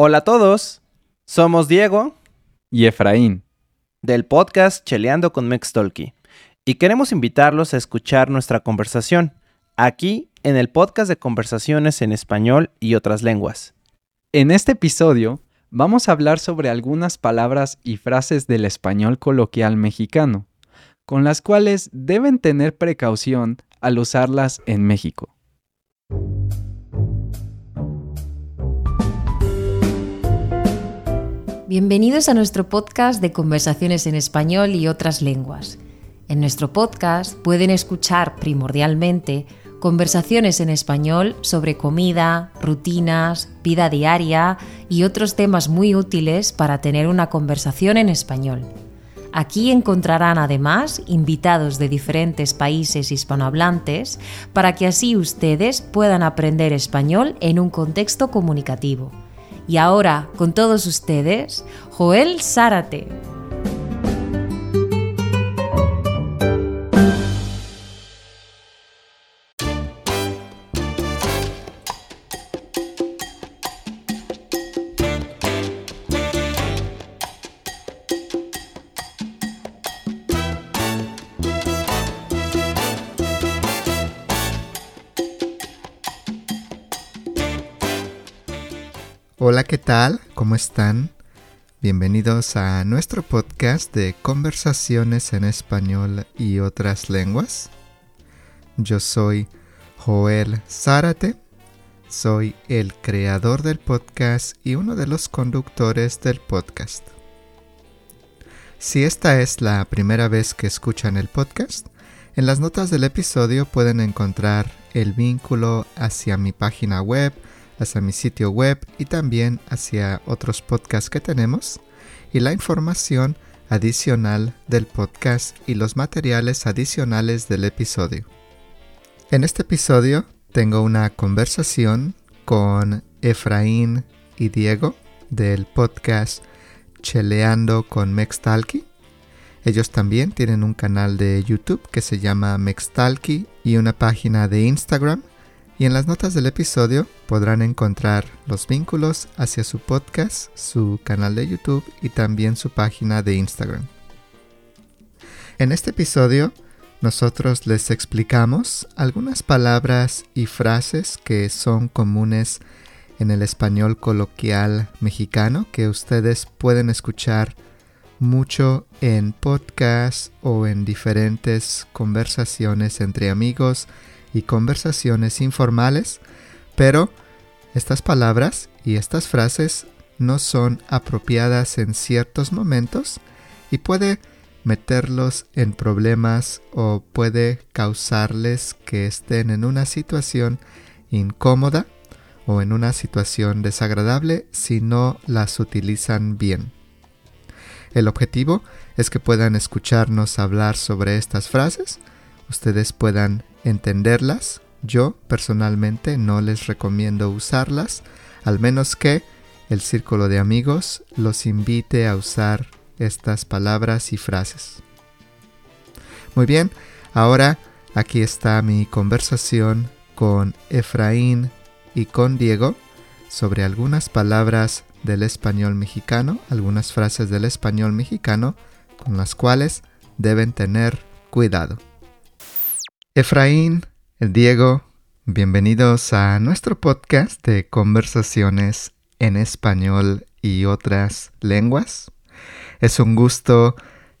Hola a todos, somos Diego y Efraín del podcast Cheleando con Mextolki y queremos invitarlos a escuchar nuestra conversación aquí en el podcast de conversaciones en español y otras lenguas. En este episodio vamos a hablar sobre algunas palabras y frases del español coloquial mexicano, con las cuales deben tener precaución al usarlas en México. Bienvenidos a nuestro podcast de conversaciones en español y otras lenguas. En nuestro podcast pueden escuchar primordialmente conversaciones en español sobre comida, rutinas, vida diaria y otros temas muy útiles para tener una conversación en español. Aquí encontrarán además invitados de diferentes países hispanohablantes para que así ustedes puedan aprender español en un contexto comunicativo. Y ahora, con todos ustedes, Joel Zárate. Tal? ¿Cómo están? Bienvenidos a nuestro podcast de conversaciones en español y otras lenguas. Yo soy Joel Zárate, soy el creador del podcast y uno de los conductores del podcast. Si esta es la primera vez que escuchan el podcast, en las notas del episodio pueden encontrar el vínculo hacia mi página web, hacia mi sitio web y también hacia otros podcasts que tenemos y la información adicional del podcast y los materiales adicionales del episodio. En este episodio tengo una conversación con Efraín y Diego del podcast Cheleando con Mextalki. Ellos también tienen un canal de YouTube que se llama Mextalki y una página de Instagram y en las notas del episodio podrán encontrar los vínculos hacia su podcast, su canal de YouTube y también su página de Instagram. En este episodio nosotros les explicamos algunas palabras y frases que son comunes en el español coloquial mexicano que ustedes pueden escuchar mucho en podcasts o en diferentes conversaciones entre amigos y conversaciones informales, pero estas palabras y estas frases no son apropiadas en ciertos momentos y puede meterlos en problemas o puede causarles que estén en una situación incómoda o en una situación desagradable si no las utilizan bien. El objetivo es que puedan escucharnos hablar sobre estas frases, ustedes puedan entenderlas. Yo personalmente no les recomiendo usarlas, al menos que el círculo de amigos los invite a usar estas palabras y frases. Muy bien, ahora aquí está mi conversación con Efraín y con Diego sobre algunas palabras del español mexicano, algunas frases del español mexicano con las cuales deben tener cuidado. Efraín, Diego, bienvenidos a nuestro podcast de conversaciones en español y otras lenguas. Es un gusto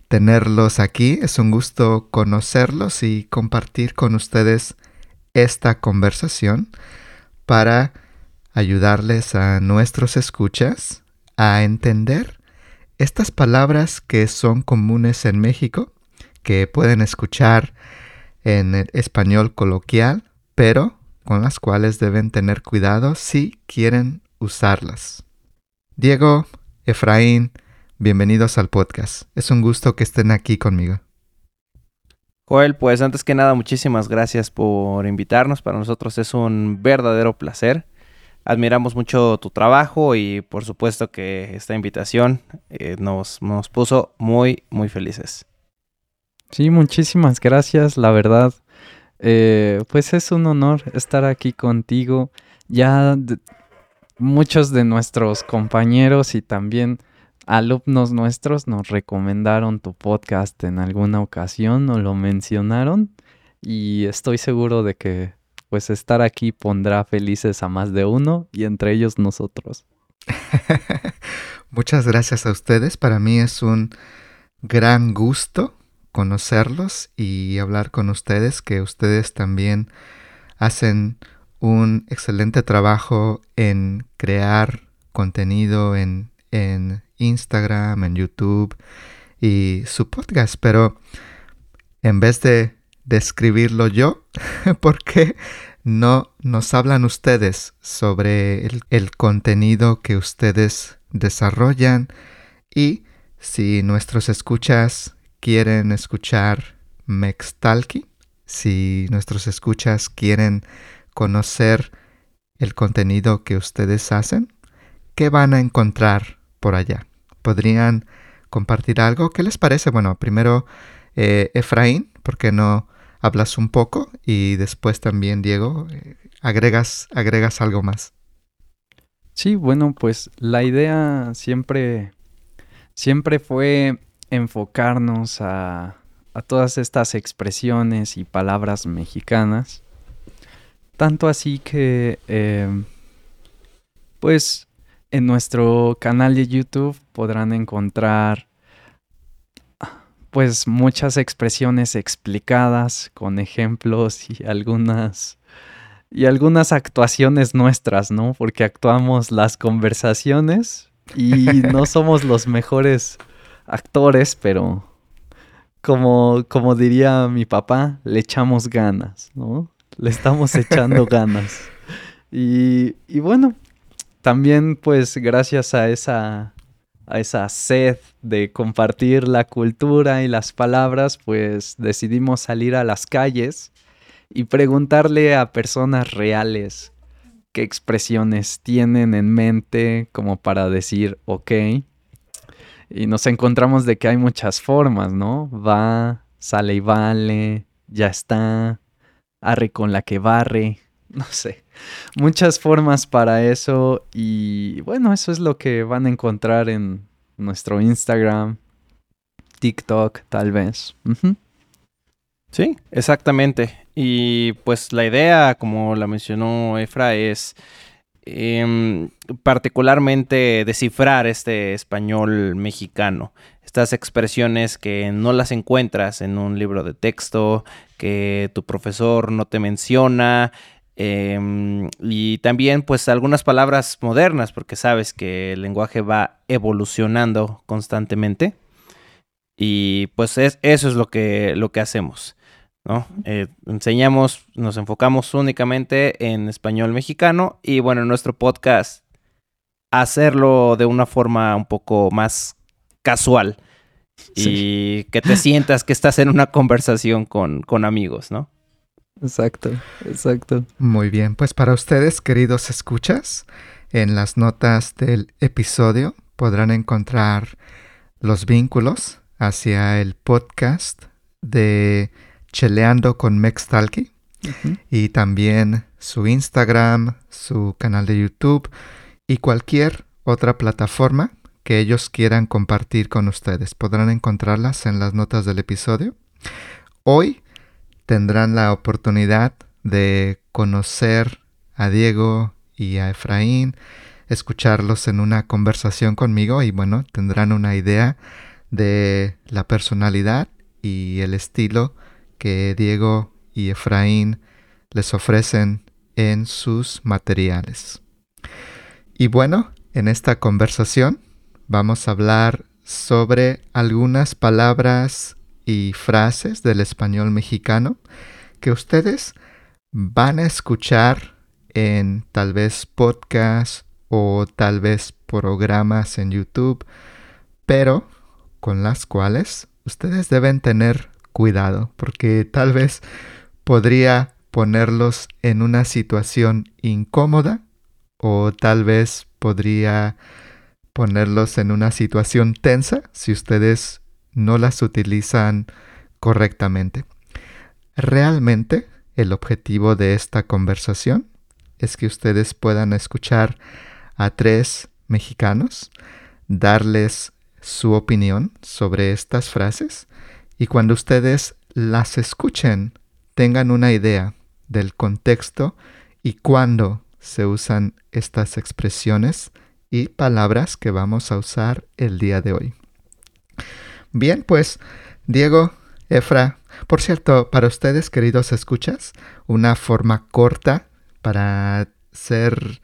tenerlos aquí, es un gusto conocerlos y compartir con ustedes esta conversación para ayudarles a nuestros escuchas a entender estas palabras que son comunes en México, que pueden escuchar en el español coloquial, pero con las cuales deben tener cuidado si quieren usarlas. Diego, Efraín, bienvenidos al podcast. Es un gusto que estén aquí conmigo. Joel, pues antes que nada, muchísimas gracias por invitarnos. Para nosotros es un verdadero placer. Admiramos mucho tu trabajo y por supuesto que esta invitación eh, nos, nos puso muy, muy felices. Sí, muchísimas gracias, la verdad. Eh, pues es un honor estar aquí contigo. Ya muchos de nuestros compañeros y también alumnos nuestros nos recomendaron tu podcast en alguna ocasión o lo mencionaron y estoy seguro de que pues estar aquí pondrá felices a más de uno y entre ellos nosotros. Muchas gracias a ustedes. Para mí es un gran gusto conocerlos y hablar con ustedes, que ustedes también hacen un excelente trabajo en crear contenido en, en Instagram, en YouTube y su podcast, pero en vez de describirlo yo, ¿por qué no nos hablan ustedes sobre el, el contenido que ustedes desarrollan y si nuestros escuchas quieren escuchar Mextalki, si nuestros escuchas quieren conocer el contenido que ustedes hacen, ¿qué van a encontrar por allá? ¿Podrían compartir algo? ¿Qué les parece? Bueno, primero eh, Efraín, ¿por qué no hablas un poco? Y después también Diego, eh, agregas, agregas algo más. Sí, bueno, pues la idea siempre, siempre fue enfocarnos a, todas estas expresiones y palabras mexicanas. Tanto así que, em, pues, en nuestro canal de YouTube podrán encontrar, pues, muchas expresiones explicadas con ejemplos y algunas y algunas actuaciones nuestras, ¿no? Porque actuamos las conversaciones y no somos los mejores actores, pero como, como diría mi papá, le echamos ganas, ¿no? Le estamos echando ganas. Y, y bueno, también pues gracias a esa, a esa sed de compartir la cultura y las palabras, pues decidimos salir a las calles y preguntarle a personas reales qué expresiones tienen en mente como para decir ok. Y nos encontramos de que hay muchas formas, ¿no? Va, sale y vale, ya está, arre con la que barre, no sé. Muchas formas para eso y bueno, eso es lo que van a encontrar en nuestro Instagram, TikTok, tal vez. Sí, exactamente. Y pues la idea, como la mencionó Efra, es em, particularmente descifrar este español mexicano. Estas expresiones que no las encuentras en un libro de texto, que tu profesor no te menciona. Em, y también pues algunas palabras modernas, porque sabes que el lenguaje va evolucionando constantemente. Y pues es, eso es lo que, lo que hacemos. ¿No? Eh, enseñamos, nos enfocamos únicamente en español mexicano y bueno, en nuestro podcast hacerlo de una forma un poco más casual y que te sientas que estás en una conversación con, con amigos, ¿no? Exacto, exacto. Muy bien, pues para ustedes, queridos escuchas, en las notas del episodio podrán encontrar los vínculos hacia el podcast de Cheleando con Mextalki y también su Instagram, su canal de YouTube y cualquier otra plataforma que ellos quieran compartir con ustedes. Podrán encontrarlas en las notas del episodio. Hoy tendrán la oportunidad de conocer a Diego y a Efraín, escucharlos en una conversación conmigo y bueno, tendrán una idea de la personalidad y el estilo que Diego y Efraín les ofrecen en sus materiales. Y bueno, en esta conversación vamos a hablar sobre algunas palabras y frases del español mexicano que ustedes van a escuchar en tal vez podcast o tal vez programas en YouTube, pero con las cuales ustedes deben tener cuidado porque tal vez podría ponerlos en una situación incómoda o tal vez podría ponerlos en una situación tensa si ustedes no las utilizan correctamente. Realmente el objetivo de esta conversación es que ustedes puedan escuchar a tres mexicanos, darles su opinión sobre estas frases y cuando ustedes las escuchen tengan una idea del contexto y cuándo se usan estas expresiones y palabras que vamos a usar el día de hoy. Bien, pues Diego, Efra, por cierto, para ustedes, queridos escuchas, una forma corta para ser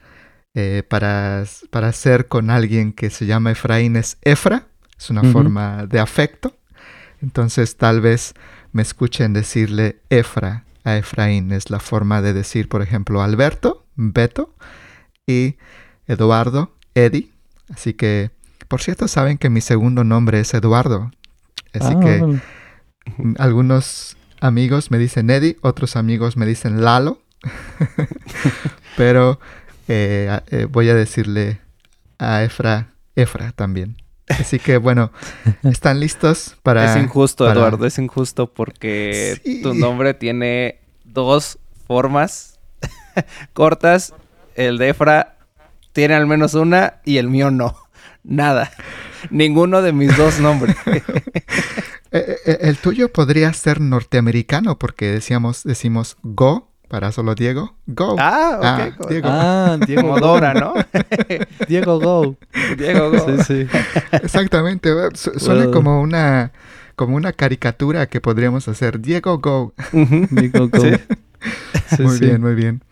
eh, para, para ser con alguien que se llama Efraín es Efra, es una forma de afecto. Entonces tal vez me escuchen decirle Efra a Efraín, es la forma de decir, por ejemplo, Alberto, Beto, y Eduardo, Eddie. Así que, por cierto, saben que mi segundo nombre es Eduardo. Así que ah. algunos amigos me dicen Eddie, otros amigos me dicen Lalo. Pero eh, eh, voy a decirle a Efra, Efra también. Así que bueno, ¿están listos para... Es injusto, Eduardo, es injusto porque tu nombre tiene dos formas cortas. El de Efra tiene al menos una y el mío no. Nada. Ninguno de mis dos nombres. Eh, el tuyo podría ser norteamericano porque decíamos, decimos Go para solo Diego, go. Ah, ok. Ah, Diego. Ah, Diego Dora, ¿no? Diego Go. Diego Go. Sí, sí. Exactamente. suena como una como una caricatura que podríamos hacer. Diego Go. Diego Go. muy bien, muy bien.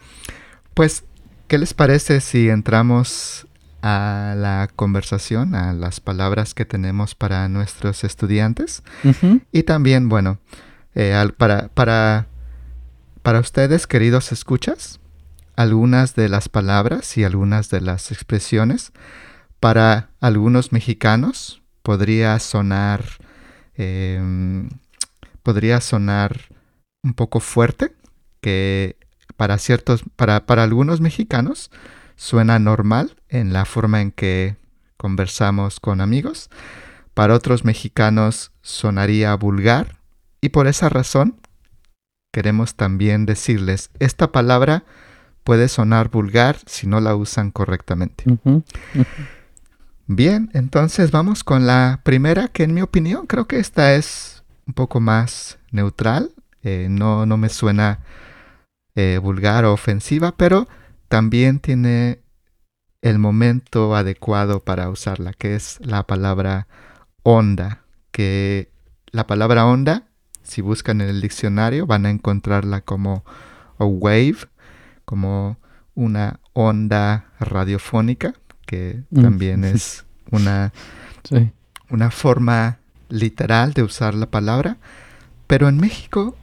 Pues, ¿qué les parece si entramos a la conversación, a las palabras que tenemos para nuestros estudiantes? Y también, bueno, eh, para, para para ustedes, queridos escuchas, algunas de las palabras y algunas de las expresiones. Para algunos mexicanos podría sonar em, podría sonar un poco fuerte que para ciertos para, para algunos mexicanos suena normal en la forma en que conversamos con amigos. Para otros mexicanos sonaría vulgar y por esa razón queremos también decirles, esta palabra puede sonar vulgar si no la usan correctamente. Bien, entonces vamos con la primera, que en mi opinión creo que esta es un poco más neutral, eh, no, no me suena eh, vulgar o ofensiva, pero también tiene el momento adecuado para usarla, que es la palabra onda, que la palabra onda si buscan en el diccionario van a encontrarla como a wave, como una onda radiofónica, que mm. también es una, una forma literal de usar la palabra. Pero en México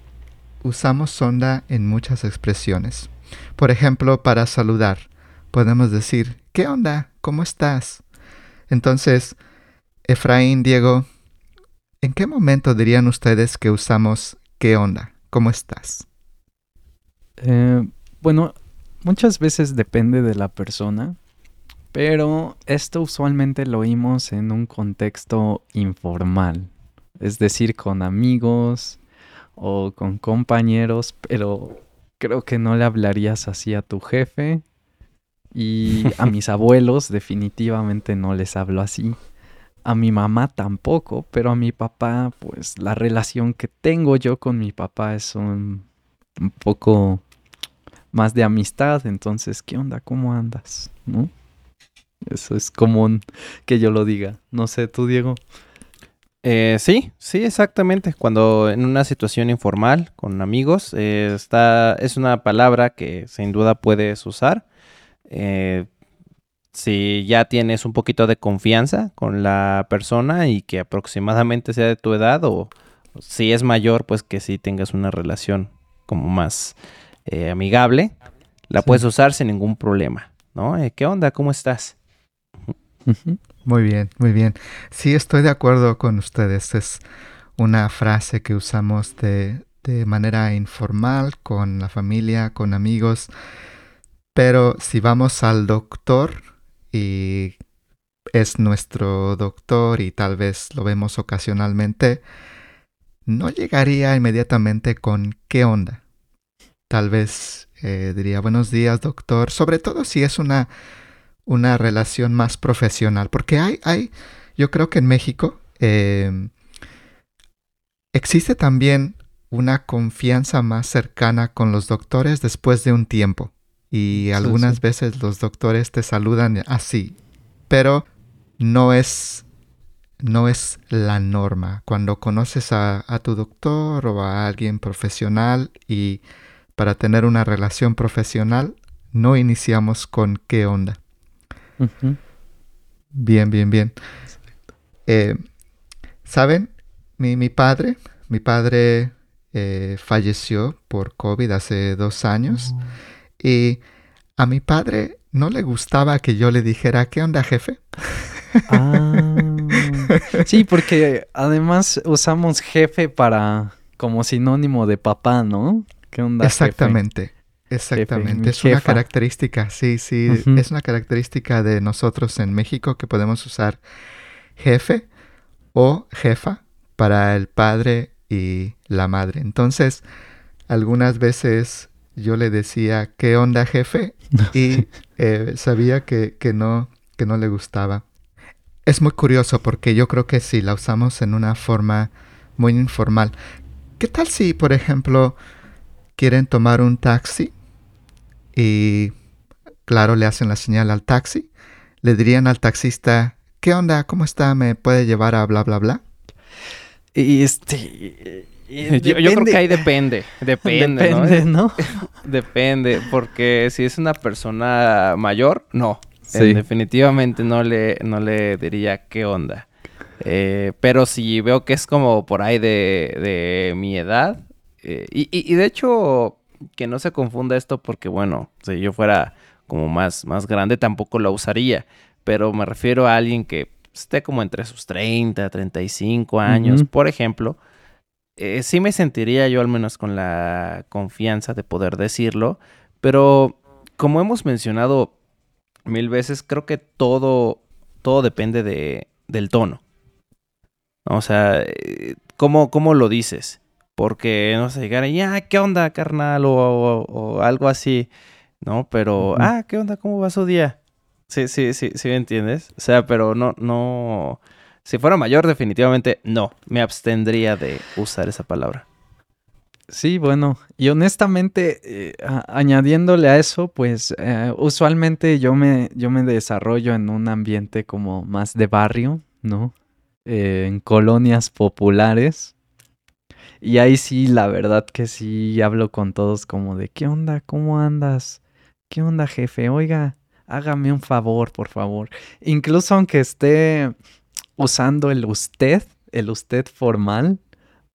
usamos onda en muchas expresiones. Por ejemplo, para saludar, podemos decir, ¿qué onda? ¿Cómo estás? Entonces, Efraín, Diego, ¿En qué momento dirían ustedes que usamos qué onda? ¿Cómo estás? Eh, bueno, muchas veces depende de la persona, pero esto usualmente lo oímos en un contexto informal, es decir, con amigos o con compañeros, pero creo que no le hablarías así a tu jefe y a mis abuelos definitivamente no les hablo así. A mi mamá tampoco, pero a mi papá, pues la relación que tengo yo con mi papá es un, poco más de amistad. Entonces, ¿qué onda? ¿Cómo andas? ¿No? Eso es común que yo lo diga. No sé, tú, Diego. Eh, sí, sí, exactamente. Cuando en una situación informal con amigos, eh, está, es una palabra que sin duda puedes usar. Eh, si ya tienes un poquito de confianza con la persona y que aproximadamente sea de tu edad o si es mayor, pues que sí tengas una relación como más eh, amigable, la puedes usar sin ningún problema, ¿no? Eh, ¿Qué onda? ¿Cómo estás? Muy bien, muy bien. Sí, estoy de acuerdo con ustedes. Es una frase que usamos de, de manera informal con la familia, con amigos. Pero si vamos al doctor, y es nuestro doctor y tal vez lo vemos ocasionalmente, no llegaría inmediatamente con ¿qué onda? Tal vez eh, diría buenos días doctor, sobre todo si es una, una relación más profesional. Porque hay, hay, yo creo que en México eh, existe también una confianza más cercana con los doctores después de un tiempo. Y algunas veces los doctores te saludan así, pero no es, no es la norma. Cuando conoces a, tu doctor o a alguien profesional y para tener una relación profesional, no iniciamos con qué onda. Bien, bien, bien. Eh, ¿Saben? Mi, mi, padre, mi padre eh, falleció por COVID hace dos años. Oh. Y a mi padre no le gustaba que yo le dijera, ¿qué onda, jefe? Ah, sí, porque además usamos jefe para como sinónimo de papá, ¿no? ¿Qué onda? Exactamente. Exactamente, es una característica, sí, sí, es una característica de nosotros en México que podemos usar jefe o jefa para el padre y la madre. Entonces, algunas veces yo le decía, ¿qué onda jefe? Y eh, sabía que, no, que no le gustaba. Es muy curioso porque yo creo que si la usamos en una forma muy informal. ¿Qué tal si, por ejemplo, quieren tomar un taxi y, claro, le hacen la señal al taxi? Le dirían al taxista, ¿qué onda? ¿Cómo está? ¿Me puede llevar a bla, bla, bla? Y este. Yo, creo que ahí depende. Depende, depende ¿no? depende, porque si es una persona mayor, no. definitivamente no le, no le diría qué onda. Eh, pero si veo que es como por ahí de, de mi edad, eh, y, y, de hecho, que no se confunda esto porque, bueno, si yo fuera como más, más grande, tampoco lo usaría. Pero me refiero a alguien que esté como entre sus 30, 35 años, por ejemplo, eh, sí me sentiría yo al menos con la confianza de poder decirlo, pero como hemos mencionado mil veces, creo que todo, todo depende de, del tono. O sea, eh, ¿cómo, ¿cómo, lo dices? Porque, no sé, llegar y, ah, ¿qué onda, carnal? O, algo así, ¿no? Pero, ah, ¿qué onda? ¿Cómo va su día? Sí, sí, sí, sí, ¿me entiendes? O sea, pero no, no... Si fuera mayor, definitivamente no. Me abstendría de usar esa palabra. Sí, bueno, y honestamente, eh, añadiéndole a eso, pues eh, usualmente yo me, yo me desarrollo en un ambiente como más de barrio, ¿no? Eh, en colonias populares. Y ahí sí, la verdad que sí hablo con todos como de, ¿qué onda? ¿Cómo andas? ¿Qué onda, jefe? Oiga, hágame un favor, por favor. Incluso aunque esté usando el usted, el usted formal,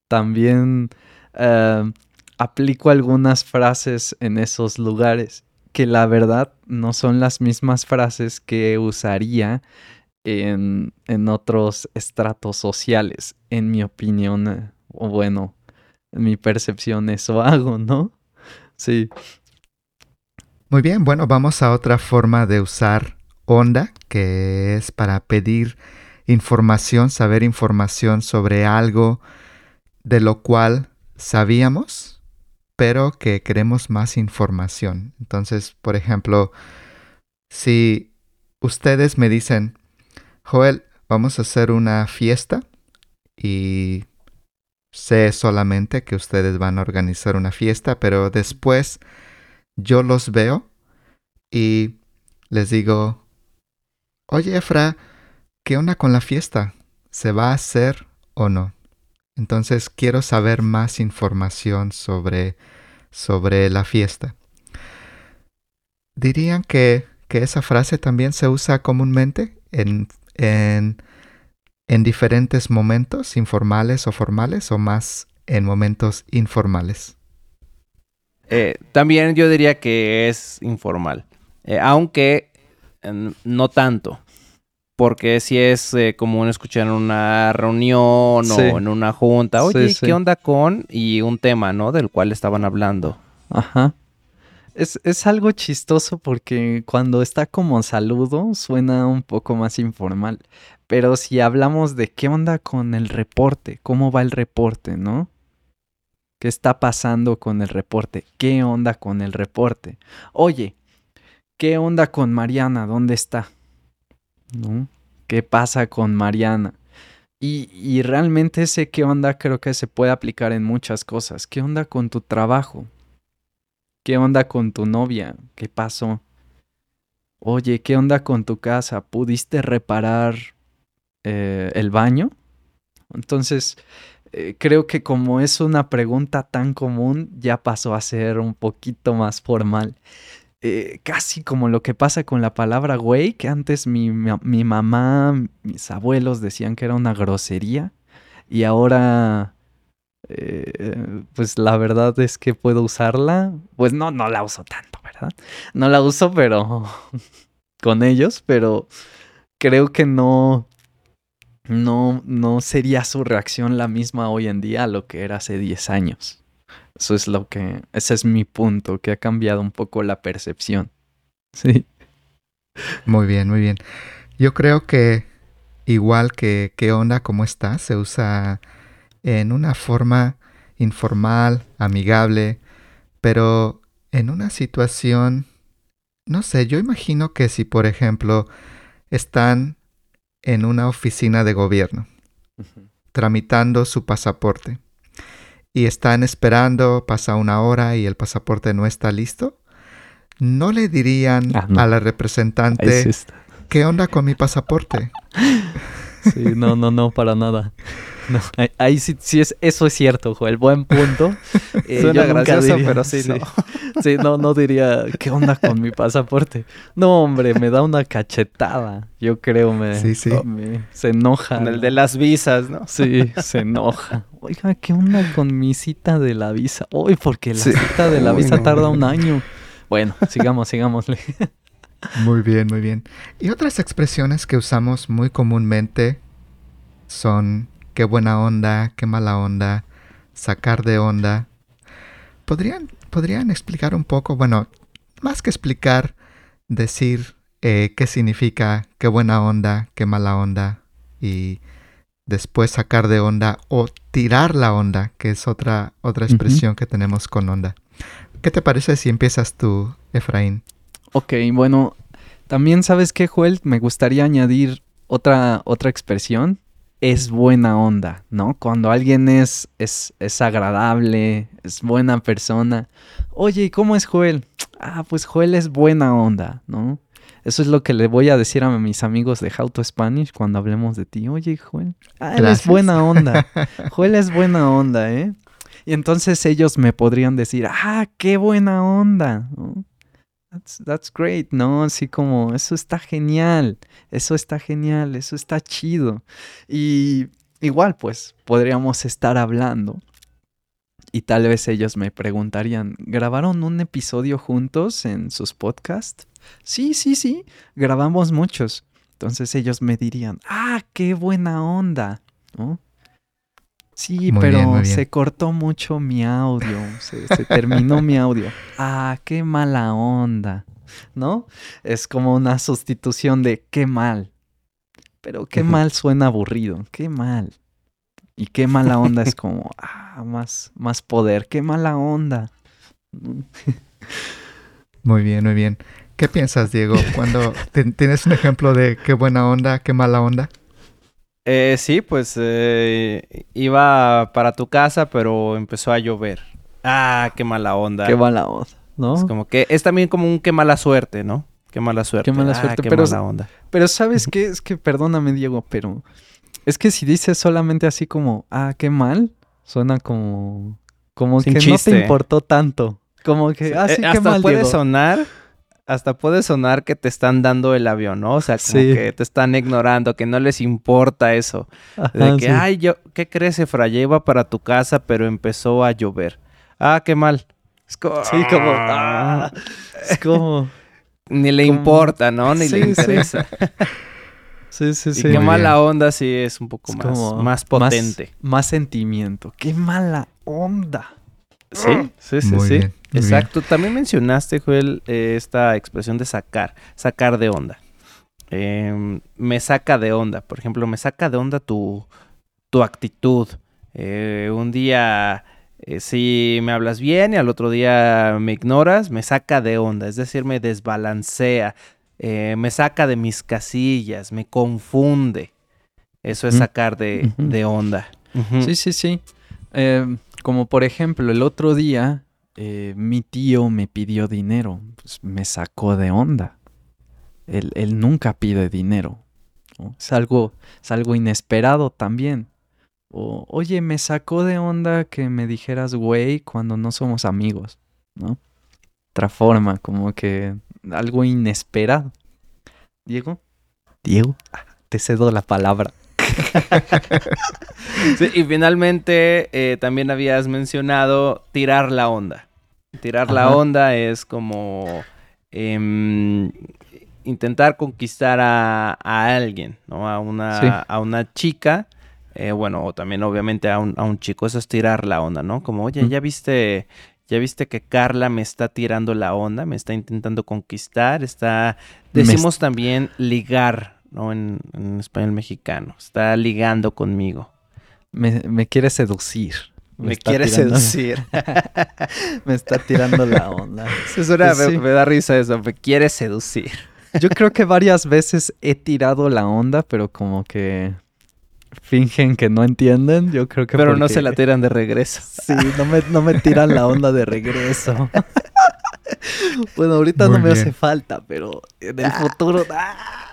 también eh, aplico algunas frases en esos lugares que la verdad no son las mismas frases que usaría en, en otros estratos sociales, en mi opinión, eh, o bueno, en mi percepción eso hago, ¿no? Sí. Muy bien, bueno, vamos a otra forma de usar onda, que es para pedir información, saber información sobre algo de lo cual sabíamos, pero que queremos más información. Entonces, por ejemplo, si ustedes me dicen, Joel, vamos a hacer una fiesta y sé solamente que ustedes van a organizar una fiesta, pero después yo los veo y les digo, oye Efra, ¿qué onda con la fiesta? ¿Se va a hacer o no? Entonces quiero saber más información sobre, sobre la fiesta. ¿Dirían que, que esa frase también se usa comúnmente en, en, en diferentes momentos, informales o formales, o más en momentos informales? Eh, también yo diría que es informal, eh, aunque no tanto, porque si es eh, común escuchar en una reunión o en una junta, oye, ¿qué onda con? Y un tema, ¿no? Del cual estaban hablando. Ajá. Es, es, algo chistoso porque cuando está como saludo suena un poco más informal. Pero si hablamos de qué onda con el reporte, cómo va el reporte, ¿no? ¿Qué está pasando con el reporte? ¿Qué onda con el reporte? Oye, ¿qué onda con Mariana? ¿Dónde está? ¿No? ¿Qué pasa con Mariana? Y, y realmente ese qué onda creo que se puede aplicar en muchas cosas. ¿Qué onda con tu trabajo? ¿Qué onda con tu novia? ¿Qué pasó? Oye, ¿qué onda con tu casa? ¿Pudiste reparar eh, el baño? Entonces, eh, creo que como es una pregunta tan común, ya pasó a ser un poquito más formal. Eh, casi como lo que pasa con la palabra güey, que antes mi, mi mamá, mis abuelos decían que era una grosería y ahora, eh, pues la verdad es que puedo usarla. Pues no, no la uso tanto, ¿verdad? No la uso, pero con ellos, pero creo que no, no, no sería su reacción la misma hoy en día a lo que era hace 10 años. Eso es lo que, ese es mi punto, que ha cambiado un poco la percepción. Sí. Muy bien, muy bien. Yo creo que igual que qué onda, cómo estás, se usa en una forma informal, amigable, pero en una situación, no sé, yo imagino que si por ejemplo están en una oficina de gobierno tramitando su pasaporte y están esperando, pasa una hora y el pasaporte no está listo, no le dirían Ah, no. a la representante. ¿qué onda con mi pasaporte? Sí, no, no, no, para nada. No, ahí, ahí sí, sí es, eso es cierto, Joel, buen punto. Eh, Suena yo gracioso, diría- pero sí, no. Sí, no, no diría, ¿qué onda con mi pasaporte? No, hombre, me da una cachetada. Yo creo me, Sí, sí. me- se enoja. Con el de las visas, ¿no? Sí, se enoja. Oiga, ¿qué onda con mi cita de la visa? Uy, porque la Sí. cita de la Uy, visa no. tarda un año. Bueno, sigamos, sigámosle. Muy bien, muy bien. Y otras expresiones que usamos muy comúnmente son qué buena onda, qué mala onda, sacar de onda. ¿Podrían, podrían explicar un poco, bueno, más que explicar, decir eh, qué significa qué buena onda, qué mala onda y después sacar de onda o tirar la onda, que es otra, otra expresión que tenemos con onda. ¿Qué te parece si empiezas tú, Efraín? Ok, bueno, también sabes qué, Joel, me gustaría añadir otra, otra expresión. Es buena onda, ¿no? Cuando alguien es, es, es agradable, es buena persona. Oye, ¿y cómo es Joel? Ah, pues Joel es buena onda, ¿no? Eso es lo que le voy a decir a mis amigos de How to Spanish cuando hablemos de ti. Oye, Joel, ah, él es buena onda. Joel es buena onda, ¿eh? Y entonces ellos me podrían decir, ah, qué buena onda. ¿no? That's, great, ¿no? Así como, eso está genial, eso está genial, eso está chido. Y igual, pues, podríamos estar hablando. Y tal vez ellos me preguntarían, ¿grabaron un episodio juntos en sus podcasts? Sí, sí, sí, grabamos muchos. Entonces ellos me dirían, ah, qué buena onda, ¿no? Sí, Muy pero bien, muy bien. se cortó mucho mi audio, se, se terminó mi audio. Ah, qué mala onda, ¿no? Es como una sustitución de qué mal. Pero qué mal suena aburrido, qué mal. Y qué mala onda es como, ah, más, más poder, qué mala onda. Muy bien, muy bien. ¿Qué piensas, Diego? Cuando te- tienes un ejemplo de qué buena onda, qué mala onda. Eh, sí, pues eh, iba para tu casa, pero empezó a llover. Ah, qué mala onda. Qué mala onda, ¿no? Es como que es también como un qué mala suerte, ¿no? Qué mala suerte. mala Ah, suerte, qué pero- mala onda. Pero ¿sabes qué? Es que, perdóname, Diego, pero es que si dices solamente así como, ah, qué mal, suena como, como Sin que no te importó tanto. Como que, ah, sí, Eh, qué hasta mal, puede Diego. sonar, hasta puede sonar que te están dando el avión, ¿no? O sea, como Sí. que te están ignorando, que no les importa eso. De que, sí. ay, yo, ¿qué crees, Efra? Ya iba para tu casa, pero empezó a llover. Ah, qué mal. Es como, Sí, como, ah, ah, es como, ni le como- importa, ¿no? Ni Sí, le sí. interesa. sí, sí, Y sí. qué Muy mala onda sí es un poco Es más, como más potente. Más, más sentimiento. Qué mala onda. Sí, sí, sí, Muy sí. bien, Exacto. También mencionaste, Joel, eh, esta expresión de sacar, sacar de onda. Em, me saca de onda. Por ejemplo, me saca de onda tu, tu actitud. Eh, un día Eh, si me hablas bien y al otro día me ignoras, me saca de onda, es decir, me desbalancea, me saca de mis casillas, me confunde. Eso es sacar de, de onda. Sí, sí, sí. Eh, como por ejemplo, el otro día eh, mi tío me pidió dinero. Pues me sacó de onda. Él, él nunca pide dinero. Es, algo, es algo inesperado también. O, oye, me sacó de onda que me dijeras güey cuando no somos amigos, ¿no? Otra forma, como que algo inesperado. Diego, Diego, te cedo la palabra. Sí, y finalmente eh, también habías mencionado tirar la onda. Tirar la onda es como em, intentar conquistar a, a alguien, ¿no? A una, Sí. a una chica, eh, bueno, o también obviamente a un, a un chico, eso es tirar la onda, ¿no? Como, oye, ya viste, ya viste que Carla me está tirando la onda, me está intentando conquistar, está, Me decimos también ligar, ¿no? En, en español mexicano, está ligando conmigo. Me, me quiere seducir. Me, quiere tirando- seducir. me está tirando la onda. Pues me, sí. me da risa eso, me quiere seducir. Yo creo que varias veces he tirado la onda, pero como que fingen que no entienden. Yo creo que Pero no se la tiran de regreso. Sí, no me, no me tiran la onda de regreso. bueno, ahorita Muy no me hace falta, pero en el futuro... ¡ah!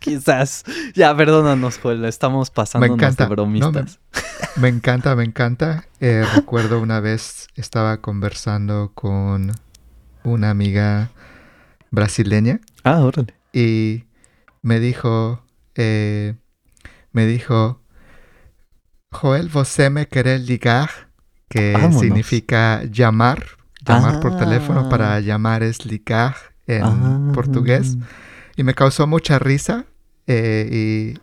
Quizás. Ya, perdónanos, Joel, estamos encanta. de No, bromistas. Me encanta, me encanta. Eh, recuerdo una vez estaba conversando con una amiga brasileña Ah, órale. y me dijo, eh, me dijo, Joel, você me querés ligar, que Vámonos. significa llamar, llamar por teléfono Ah. para llamar es ligar en Ah. portugués. Y me causó mucha risa eh,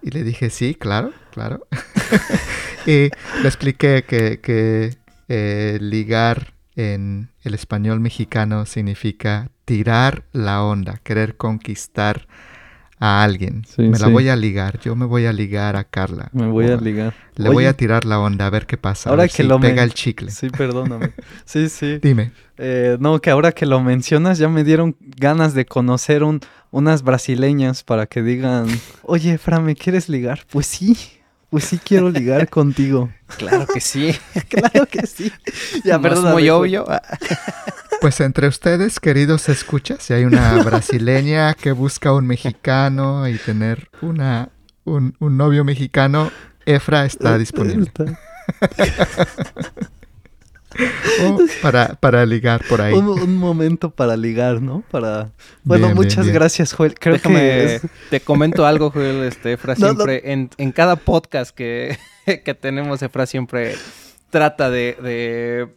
y, y le dije, sí, claro, claro. y le expliqué que, que, eh, ligar en el español mexicano significa tirar la onda, querer conquistar a alguien. Sí, me la sí. voy a ligar, yo me voy a ligar a Carla. Me voy a ligar. Le voy a tirar la onda a ver qué pasa. a ahora ver que si lo pega el chicle. Sí, perdóname. Sí, sí. Dime. Eh, no, que ahora que lo mencionas ya me dieron ganas de conocer un, unas brasileñas para que digan, oye, Fra, ¿me quieres ligar? Pues sí, pues sí quiero ligar contigo. Claro que sí. claro que sí. Ya, No es muy obvio. Pues entre ustedes, queridos escuchas, si hay una brasileña que busca un mexicano y tener una, un, un novio mexicano, Efra está disponible. O para, para ligar por ahí. Un, un momento para ligar, ¿no? Para... Bueno, Bien, muchas bien. gracias, Joel. Creo Déjame, que... es- te comento algo, Joel, este, Efra No, no. siempre, En, en cada podcast que, que tenemos, Efra siempre trata de, de,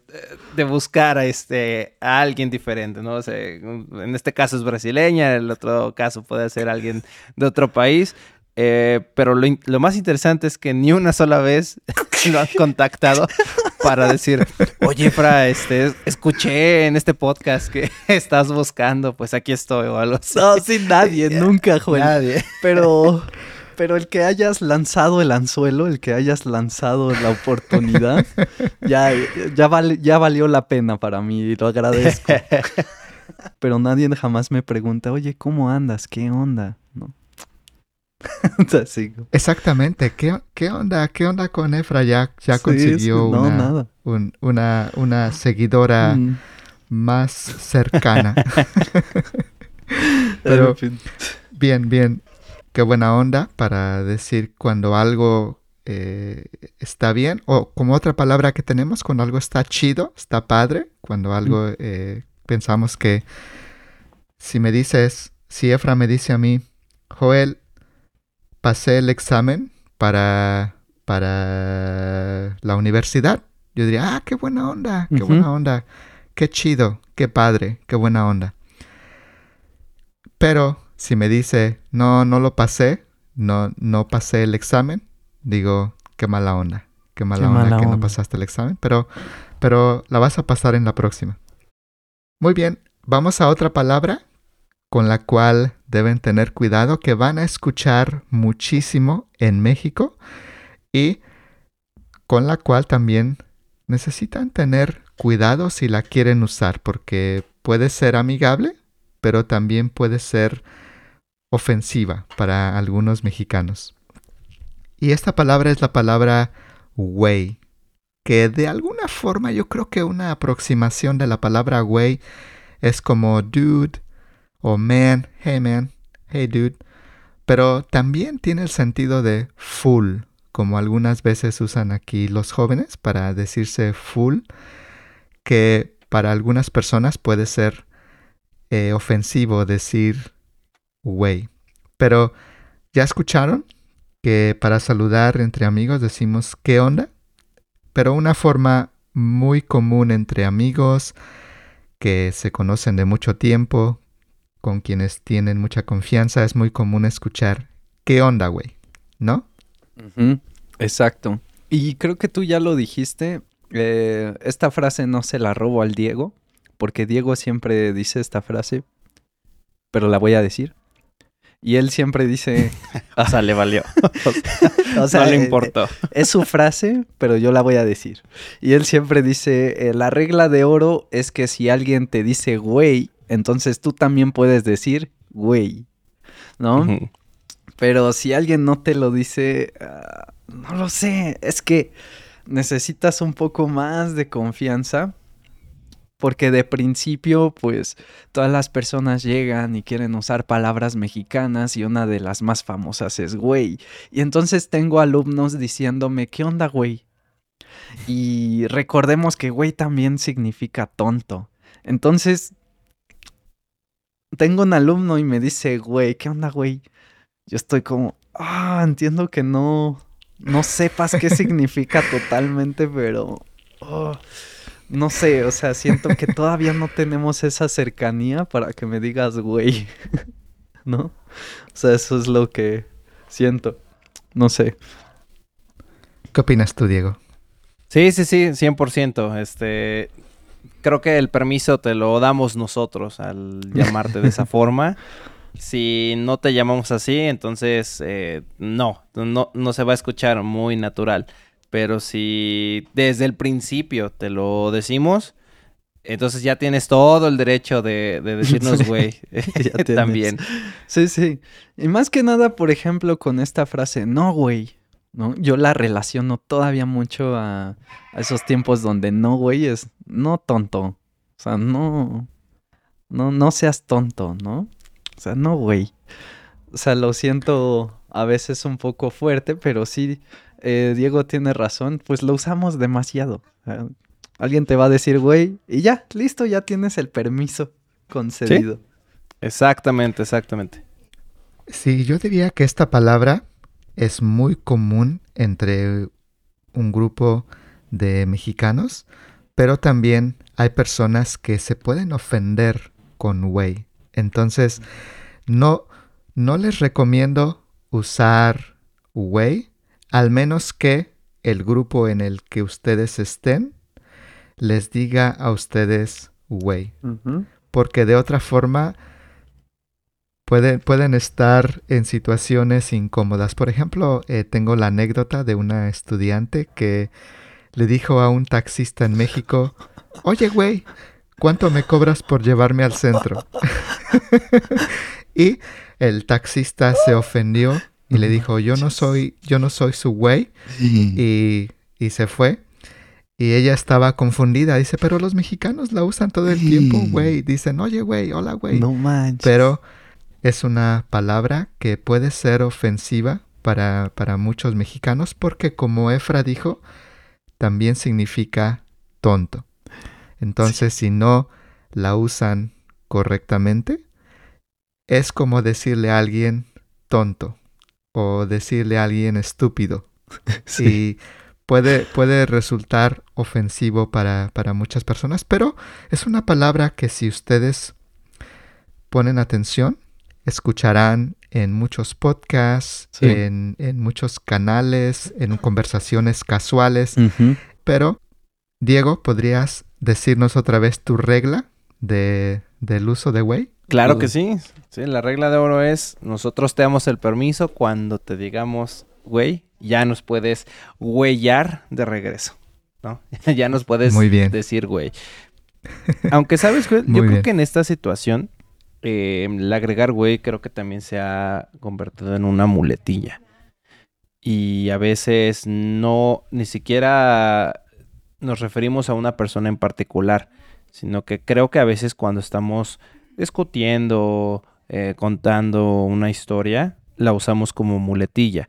de buscar a, este, a alguien diferente, ¿no? O sea, en este caso es brasileña, en el otro caso puede ser alguien de otro país. eh, pero lo, lo más interesante es que ni una sola vez lo han contactado para decir, oye, Efra, este, es- escuché en este podcast que estás buscando, pues aquí estoy o algo así. No, sin nadie, nunca, Joel. Nadie. Pero, pero el que hayas lanzado el anzuelo, el que hayas lanzado la oportunidad, ya, ya, vale- ya valió la pena para mí y lo agradezco. Pero nadie jamás me pregunta, oye, ¿cómo andas? ¿Qué onda? Exactamente. ¿Qué, qué onda? ¿Qué onda con Efra? Ya, ya Sí, consiguió sí, no, una, nada. un- una, una seguidora Mm, más cercana. Pero-. Bien, bien. Qué buena onda para decir cuando algo eh, está bien. O como otra palabra que tenemos, cuando algo está chido, está padre. Cuando algo eh, pensamos que si me dices, si Efra me dice a mí, Joel, pasé el examen para, para la universidad. Yo diría, ah, qué buena onda, qué buena onda. Qué chido, qué padre, qué buena onda. Pero si me dice, no, no lo pasé, no, no pasé el examen, digo, qué mala onda. Qué mala Qué onda mala que no pasaste el examen, pero, pero la vas a pasar en la próxima. Muy bien, vamos a otra palabra con la cual deben tener cuidado, que van a escuchar muchísimo en México y con la cual también necesitan tener cuidado si la quieren usar porque puede ser amigable, pero también puede ser ofensiva para algunos mexicanos. Y esta palabra es la palabra güey, que de alguna forma yo creo que una aproximación de la palabra güey es como dude o man, hey man, hey dude, pero también tiene el sentido de full, como algunas veces usan aquí los jóvenes para decirse full, que para algunas personas puede ser eh, ofensivo decir güey. Pero, ¿ya escucharon? Que para saludar entre amigos decimos ¿qué onda? Pero una forma muy común entre amigos que se conocen de mucho tiempo, con quienes tienen mucha confianza, es muy común escuchar ¿qué onda, güey? ¿No? Exacto. Y creo que tú ya lo dijiste. eh, esta frase no se la robo al Diego, porque Diego siempre dice esta frase, pero la voy a decir. Y él siempre dice, O sea, le valió. o sea, no le eh, importó. es su frase, pero yo la voy a decir. Y él siempre dice, eh, la regla de oro es que si alguien te dice güey, entonces tú también puedes decir güey, ¿no? Pero si alguien no te lo dice, ah, no lo sé, es que necesitas un poco más de confianza. Porque de principio, pues, todas las personas llegan y quieren usar palabras mexicanas y una de las más famosas es güey. Y entonces tengo alumnos diciéndome, ¿qué onda, güey? Y recordemos que güey también significa tonto. Entonces, tengo un alumno y me dice, güey, ¿qué onda, güey? Yo estoy como, ah, entiendo que no, no sepas qué significa totalmente, pero, oh, no sé, o sea, siento que todavía no tenemos esa cercanía para que me digas, güey, ¿no? O sea, eso es lo que siento, no sé. ¿Qué opinas tú, Diego? Sí, sí, sí, 100%. Este, creo que el permiso te lo damos nosotros al llamarte de esa forma. Si no te llamamos así, entonces eh, no, no, no se va a escuchar muy natural. Pero si desde el principio te lo decimos, entonces ya tienes todo el derecho de, de decirnos, güey, también. Sí, sí. Y más que nada, por ejemplo, con esta frase, no, güey. ¿No? Yo la relaciono todavía mucho a, a esos tiempos donde no, güey, es no tonto. O sea, no. No, no seas tonto, ¿no? O sea, no, güey. O sea, lo siento a veces un poco fuerte, pero sí, eh, Diego tiene razón, pues lo usamos demasiado. Alguien te va a decir, güey, y ya, listo, ya tienes el permiso concedido. Exactamente, exactamente. Sí, yo diría que esta palabra es muy común entre un grupo de mexicanos, pero también hay personas que se pueden ofender con güey. Entonces, no, no les recomiendo usar güey, al menos que el grupo en el que ustedes estén les diga a ustedes güey porque de otra forma pueden, pueden estar en situaciones incómodas. Por ejemplo, eh, tengo la anécdota de una estudiante que le dijo a un taxista en México, oye güey, ¿cuánto me cobras por llevarme al centro? y el taxista se ofendió y le dijo, yo no soy, yo no soy su güey y, y se fue. Y ella estaba confundida. Dice, pero los mexicanos la usan todo el tiempo, güey. Dicen, oye, güey, hola, güey. No manches. Pero es una palabra que puede ser ofensiva para, para muchos mexicanos porque, como Efra dijo, también significa tonto. Entonces, si no la usan correctamente, es como decirle a alguien tonto o decirle a alguien estúpido Sí. y puede, puede resultar ofensivo para, para muchas personas, pero es una palabra que si ustedes ponen atención, escucharán en muchos podcasts, Sí. en, en muchos canales, en conversaciones casuales, pero Diego, ¿podrías decirnos otra vez tu regla de, del uso de güey? Claro que sí. Sí, la regla de oro es, nosotros te damos el permiso cuando te digamos, güey, ya nos puedes huellar de regreso. ¿no? ya nos puedes Muy bien. decir, güey. Aunque, ¿sabes? Yo Muy creo bien. que en esta situación, eh, el agregar, güey, creo que también se ha convertido en una muletilla. Y a veces no, ni siquiera nos referimos a una persona en particular, sino que creo que a veces cuando estamos discutiendo, eh, contando una historia, la usamos como muletilla.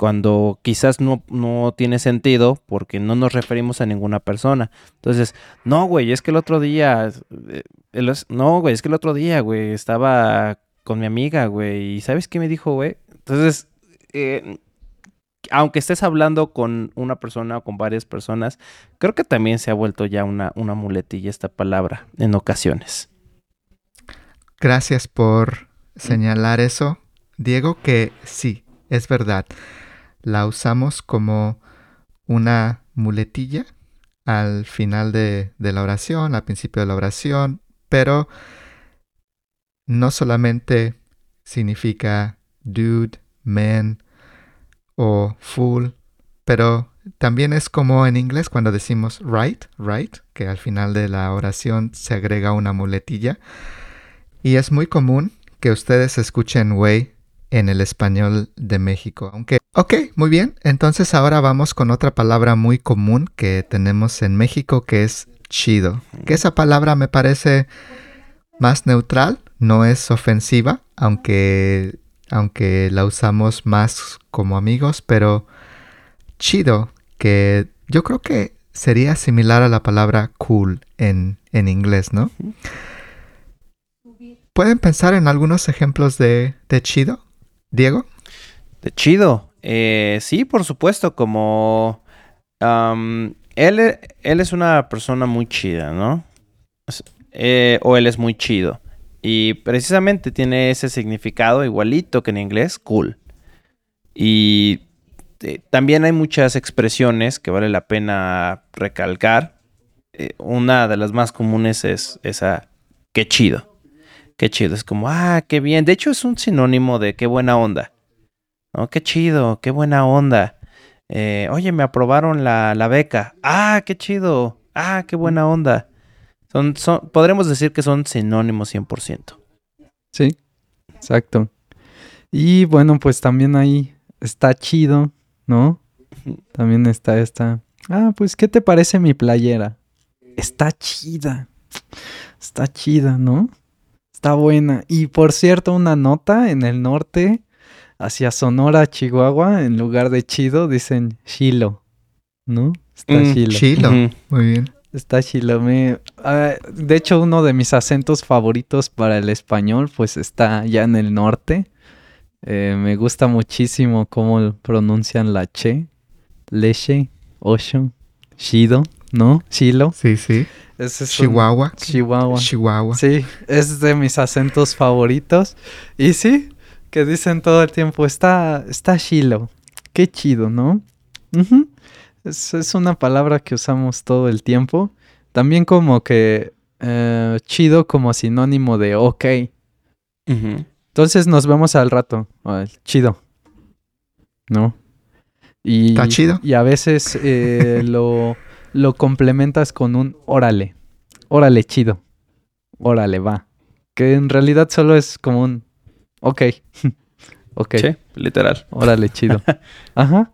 Cuando quizás no, no tiene sentido porque no nos referimos a ninguna persona. Entonces, no, güey, es que el otro día, eh, el no, güey, es que el otro día, güey, estaba con mi amiga, güey, y ¿sabes qué me dijo, güey? Entonces, eh, aunque estés hablando con una persona o con varias personas, creo que también se ha vuelto ya una, una muletilla esta palabra en ocasiones. Gracias por señalar eso, Diego, que sí, es verdad. La usamos como una muletilla al final de, la oración, al principio de la oración, pero no solamente significa dude, man o fool, pero también es como en inglés cuando decimos right, right, que al final de la oración se agrega una muletilla. Y es muy común que ustedes escuchen güey en el español de México. Aunque, ok, muy bien. Entonces ahora vamos con otra palabra muy común que tenemos en México que es chido. Que esa palabra me parece más neutral, no es ofensiva, aunque, aunque la usamos más como amigos, pero chido, que yo creo que sería similar a la palabra cool en, en inglés, ¿no? ¿Pueden pensar en algunos ejemplos de, de chido? Diego? De chido. Eh, sí, por supuesto, como... e- él es una persona muy chida, ¿no? Eh, o él es muy chido. Y precisamente tiene ese significado igualito que en inglés, cool. Y eh, también hay muchas expresiones que vale la pena recalcar. Una de las más comunes es esa, qué chido. Qué chido, es como, ah, qué bien. De hecho, es un sinónimo de qué buena onda. ¿no? Qué chido, qué buena onda. Eh, oye, me aprobaron la, la beca. Ah, qué chido. Ah, qué buena onda. Son, son, podremos decir que son sinónimos 100%. Sí, exacto. Y bueno, pues también ahí está chido, ¿no? También está esta. Ah, pues, ¿qué te parece mi playera? Está chida. Está chida, ¿no? Está buena. Y por cierto, una nota en el norte, hacia Sonora, Chihuahua, en lugar de chido, dicen chilo, ¿no? Está Mm, chilo. Chilo. Muy bien. Está chilo. Me, ah, de hecho, uno de mis acentos favoritos para el español, pues está ya en el norte. Eh, me gusta muchísimo cómo pronuncian la che, leche, ocho, chido, ¿no? Chilo. Sí, sí. Ese es un- Chihuahua. Chihuahua. Chihuahua. Sí, es de mis acentos favoritos. Y sí, que dicen todo el tiempo, está, está chilo. Qué chido, ¿no? Es, es una palabra que usamos todo el tiempo. También como que eh, chido como sinónimo de ok. Entonces nos vemos al rato. Chido. ¿No? Y, Está chido. Y a veces eh, lo, lo complementas con un órale. Órale, chido. Órale, va. Que en realidad solo es como un ok. ok. Sí, literal. Órale, chido. Ajá.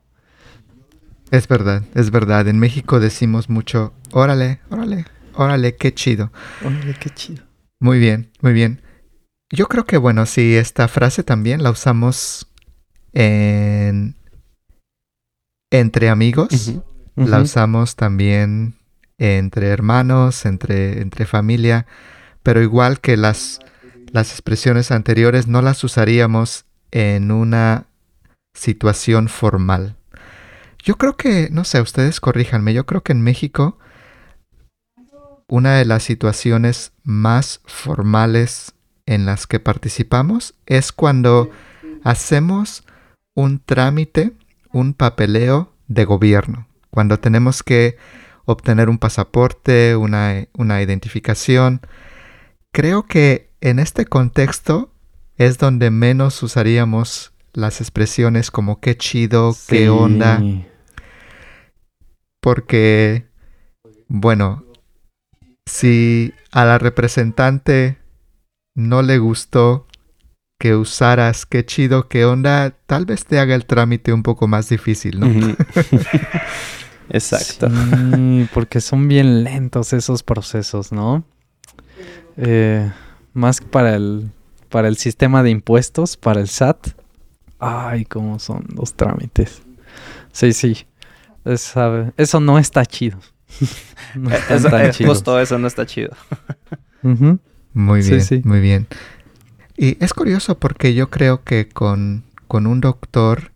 Es verdad, es verdad. En México decimos mucho, órale, órale, órale, qué chido. Órale, qué chido. Muy bien, muy bien. Yo creo que, bueno, sí, esta frase también la usamos en... entre amigos. La usamos también entre hermanos, entre, entre familia, pero igual que las, las expresiones anteriores, no las usaríamos en una situación formal. Yo creo que, no sé, ustedes corríjanme, yo creo que en México una de las situaciones más formales en las que participamos es cuando hacemos un trámite, un papeleo de gobierno cuando tenemos que obtener un pasaporte, una, una, identificación. Creo que en este contexto es donde menos usaríamos las expresiones como qué chido, qué onda, porque Bueno, si a la representante no le gustó que usaras qué chido, qué onda, tal vez te haga el trámite un poco más difícil, ¿no? Ujú. Exacto. Sí, porque son bien lentos esos procesos, ¿no? Eh, más para el, para el sistema de impuestos, para el SAT. Ay, cómo son los trámites. Sí, sí. Eso no está chido. no Eso- tan eh, chidos. justo eso no está chido. Muy Sí, bien, sí. muy bien. Y es curioso porque yo creo que con, con un doctor,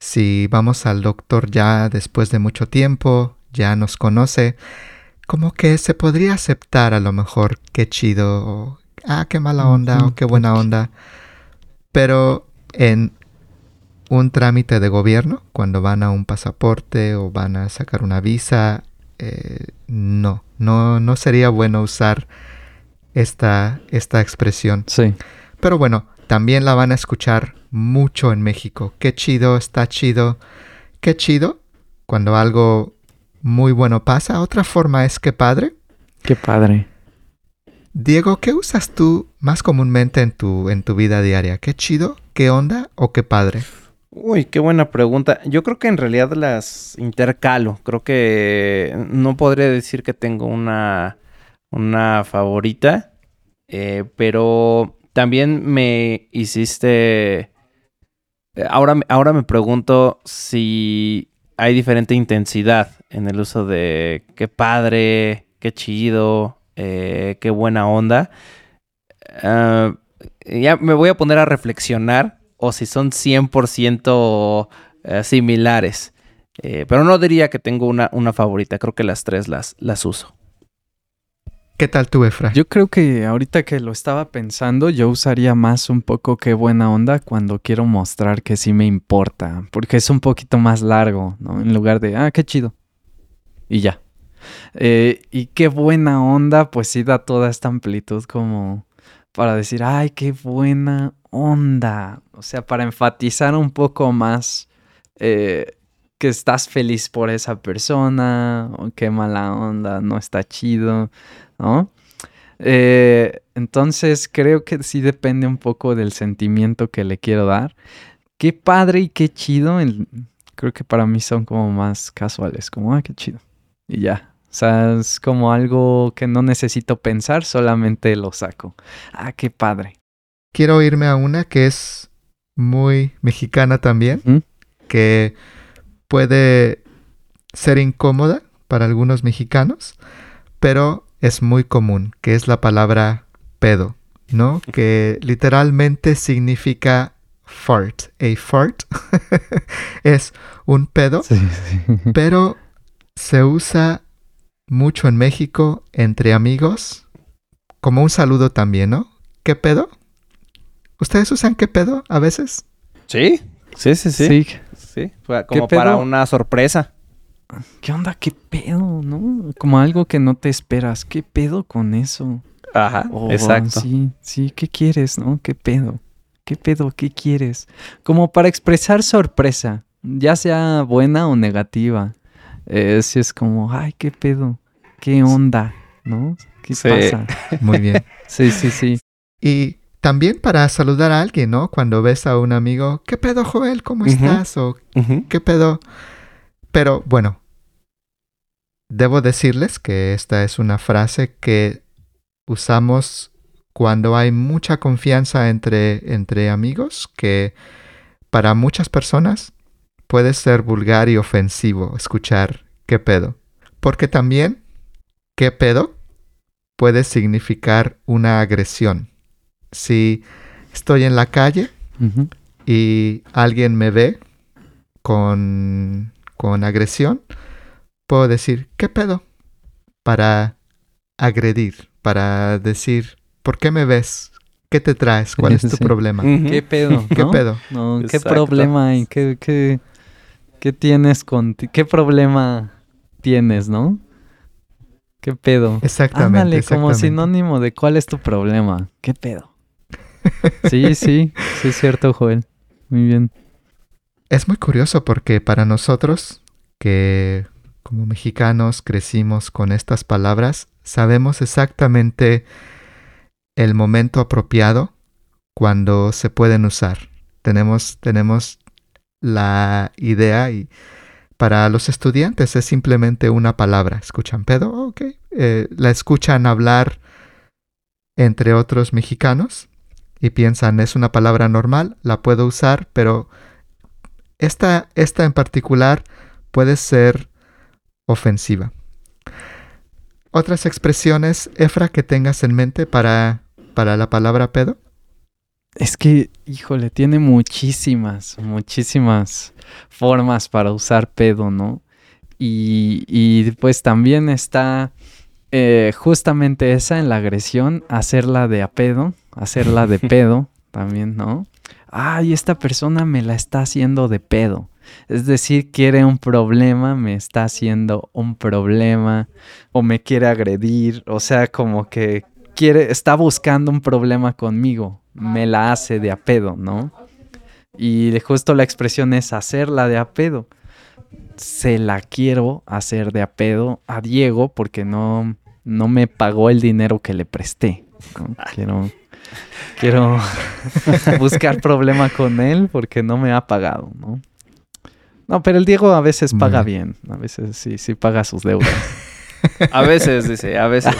si vamos al doctor ya después de mucho tiempo, ya nos conoce, como que se podría aceptar a lo mejor qué chido, o ah, qué mala onda, o qué buena onda. Pero en un trámite de gobierno, cuando van a un pasaporte o van a sacar una visa, eh, no, no, no sería bueno usar esta, esta expresión. Sí. Pero bueno, también la van a escuchar mucho en México. Qué chido, está chido. Qué chido cuando algo muy bueno pasa. Otra forma es que padre. Qué padre. Diego, ¿qué usas tú más comúnmente en tu, en tu vida diaria? ¿Qué chido? ¿Qué onda? ¿O qué padre? Uy, qué buena pregunta. Yo creo que en realidad las intercalo. Creo que no podría decir que tengo una, una favorita, eh, pero también me hiciste... eh, Ahora, ahora me pregunto si hay diferente intensidad en el uso de qué padre, qué chido, eh, qué buena onda. Ah, ya me voy a poner a reflexionar o si son 100% eh, similares. Eh, pero no diría que tengo una, una favorita. Creo que las tres las, las uso. ¿Qué tal tú, Efra? Yo creo que ahorita que lo estaba pensando, yo usaría más un poco qué buena onda cuando quiero mostrar que sí me importa, porque es un poquito más largo, ¿no? En lugar de, ah, qué chido. Y ya. Eh, y qué buena onda, pues sí da toda esta amplitud como para decir, ay, qué buena onda. O sea, para enfatizar un poco más eh, que estás feliz por esa persona, o qué mala onda, no está chido. ¿no? Eh, entonces creo que sí depende un poco del sentimiento que le quiero dar. Qué padre y qué chido. el- creo que para mí son como más casuales, como, ah, qué chido. Y ya. O sea, es como algo que no necesito pensar, solamente lo saco. Ah, qué padre. Quiero irme a una que es muy mexicana también, que puede ser incómoda para algunos mexicanos, pero es muy común, que es la palabra pedo, ¿no? Que literalmente significa fart. A fart es un pedo, Sí, sí. pero se usa mucho en México entre amigos, como un saludo también, ¿no? ¿Qué pedo? ¿Ustedes usan qué pedo a veces? ¿Sí? Sí, sí, sí. Sí. Sí, fue como ¿Qué para una sorpresa. ¿Qué onda? ¿Qué pedo? ¿No? Como algo que no te esperas. ¿Qué pedo con eso? Ajá, Oh, exacto. Sí, sí, ¿qué quieres, no? ¿Qué pedo? ¿Qué pedo? ¿Qué quieres? Como para expresar sorpresa, ya sea buena o negativa. Eh, sí es como, ay, ¿qué pedo? ¿Qué onda? ¿No? ¿Qué Sí. pasa? Muy bien. Sí, sí, sí. Y también para saludar a alguien, ¿no? Cuando ves a un amigo, ¿qué pedo, Joel? ¿Cómo estás? O. ¿qué pedo? Pero bueno, debo decirles que esta es una frase que usamos cuando hay mucha confianza entre, entre amigos, que para muchas personas puede ser vulgar y ofensivo escuchar qué pedo. Porque también, qué pedo puede significar una agresión. Si estoy en la calle y alguien me ve con, con agresión, puedo decir, ¿qué pedo? Para agredir, para decir, ¿por qué me ves? ¿Qué te traes? ¿Cuál es tu Sí. problema? ¿Qué pedo? ¿Qué no? pedo? No, ¿qué problema hay? ¿Qué, qué, qué tienes con ti? ¿Qué problema tienes, no? ¿Qué pedo? Exactamente. Ándale, como exactamente. sinónimo de cuál es tu problema. ¿Qué pedo? Sí, sí, sí es cierto, Joel. Muy bien. Es muy curioso porque para nosotros, que como mexicanos crecimos con estas palabras, sabemos exactamente el momento apropiado cuando se pueden usar. Tenemos, tenemos la idea y para los estudiantes es simplemente una palabra. ¿Escuchan pedo? Ok. Eh, la escuchan hablar entre otros mexicanos y piensan es una palabra normal, la puedo usar, pero esta, esta en particular puede ser ofensiva. Otras expresiones, Efra, que tengas en mente para, para la palabra pedo. Es que, híjole, tiene muchísimas, muchísimas formas para usar pedo, ¿no? Y, y pues también está eh, justamente esa en la agresión, hacerla de a pedo, hacerla de pedo también, ¿no? Ay, esta persona me la está haciendo de pedo. Es decir, quiere un problema, me está haciendo un problema o me quiere agredir, o sea, como que quiere está buscando un problema conmigo, me la hace de a pedo, ¿no? Y justo la expresión es hacerla de a pedo. Se la quiero hacer de a pedo a Diego porque no, no me pagó el dinero que le presté. Quiero, quiero buscar problema con él porque no me ha pagado, ¿no? No, pero el Diego a veces paga bien. A veces sí, sí paga sus deudas. a veces, dice, a veces.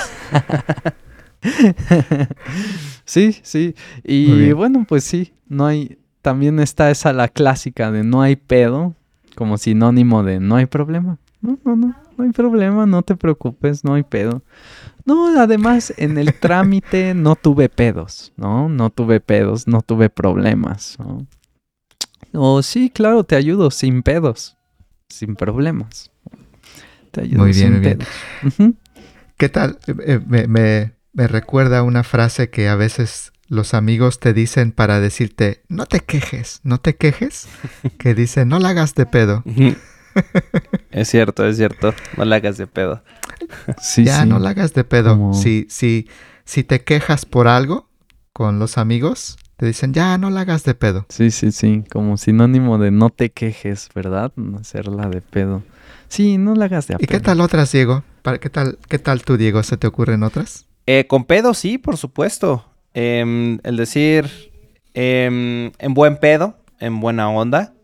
sí, sí. Y bueno, pues sí, no hay. También está esa la clásica de no hay pedo, como sinónimo de no hay problema. No, no, no, no hay problema, no te preocupes, no hay pedo. No, además en el trámite no tuve pedos, ¿no? No tuve pedos, no tuve problemas, ¿no? O sí, claro, te ayudo sin pedos, sin problemas. Te ayudo muy bien, sin muy bien. ¿Qué tal? Eh, me, me, me recuerda una frase que a veces los amigos te dicen para decirte, no te quejes, no te quejes, que dice, no la hagas de pedo. es cierto, es cierto, no la hagas de pedo. Sí, ya, no la hagas de pedo. Si, si, si te quejas por algo con los amigos, te dicen, ya, no la hagas de pedo. Sí, sí, sí, como sinónimo de no te quejes, ¿verdad? No hacerla de pedo. Sí, no la hagas de pedo. ¿Y qué tal otras, Diego? ¿Qué tal, ¿Qué tal tú, Diego? ¿Se te ocurren otras? Eh, con pedo, sí, por supuesto. Em, el decir em, en buen pedo, en buena onda.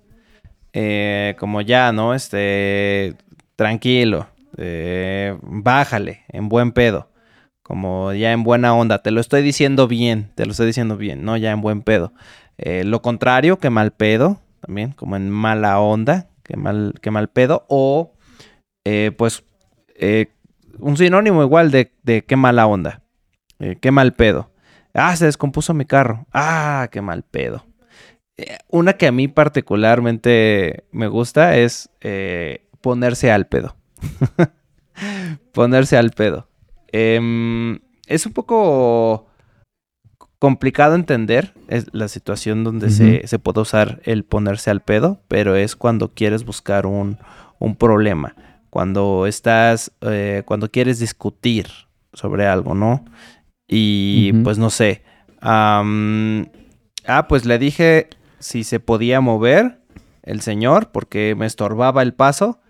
Eh, como ya, ¿no? Este, tranquilo, eh, bájale, en buen pedo como ya en buena onda, te lo estoy diciendo bien, te lo estoy diciendo bien, no ya en buen pedo. Eh, lo contrario, que mal pedo, también, como en mala onda, que mal, que mal pedo, o pues un sinónimo igual de, de qué mala onda, qué mal pedo. Ah, se descompuso mi carro. Ah, qué mal pedo. Una que a mí particularmente me gusta es ponerse al pedo. ponerse al pedo. Em, es un poco complicado entender es la situación donde se, puede usar el ponerse al pedo, pero es cuando quieres buscar un, problema, cuando estás, eh, cuando quieres discutir sobre algo, ¿no? Y pues no sé. ah, pues le dije si se podía mover el señor porque me estorbaba el paso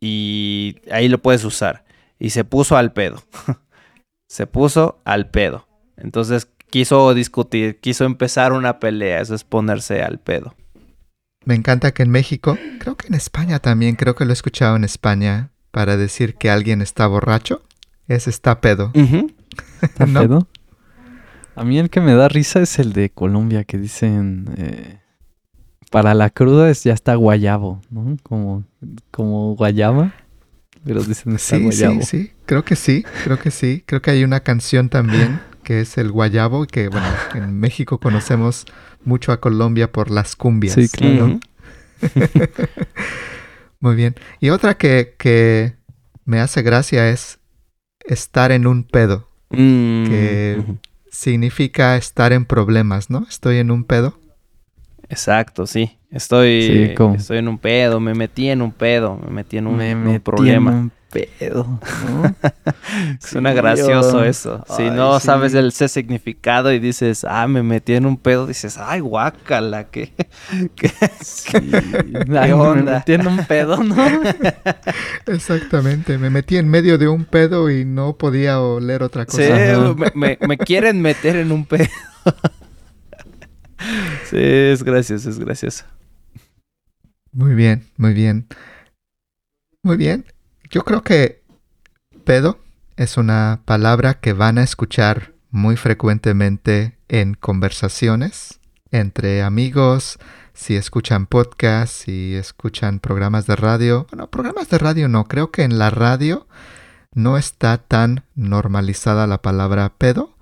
y ahí lo puedes usar y se puso al pedo. se puso al pedo. Entonces quiso discutir, quiso empezar una pelea, eso es ponerse al pedo. Me encanta que en México, creo que en España también, creo que lo he escuchado en España, para decir que alguien está borracho, es está pedo. ¿Está pedo? A mí el que me da risa es el de Colombia, que dicen, eh, para la cruda es ya está guayabo, ¿no? Como, como guayaba pero dicen está sí, Sí, sí, creo que sí, creo que sí. Creo que hay una canción también que es el guayabo, que bueno, en México conocemos mucho a Colombia por las cumbias. Sí, claro. Muy bien. Y otra que, que, me hace gracia es estar en un pedo, mm, que significa estar en problemas, ¿no? Estoy en un pedo. Exacto, sí. Estoy, estoy en un pedo, me metí en un pedo, me metí en un, me metí problema. En un pedo. ¿no? Suena Sí, gracioso eso. Si no sí. sabes el C significado y dices, ah, me metí en un pedo, dices, ay, guácala, que... Sí. Ay, onda? Me metí en un pedo, ¿no? Exactamente, me metí en medio de un pedo y no podía oler otra cosa. Sí, Ajá. me, me- me quieren meter en un pedo. sí, es gracioso, es gracioso. Muy bien, muy bien. Muy bien. Yo creo que pedo es una palabra que van a escuchar muy frecuentemente en conversaciones entre amigos, si escuchan podcasts, si escuchan programas de radio. Bueno, programas de radio no, creo que en la radio no está tan normalizada la palabra pedo.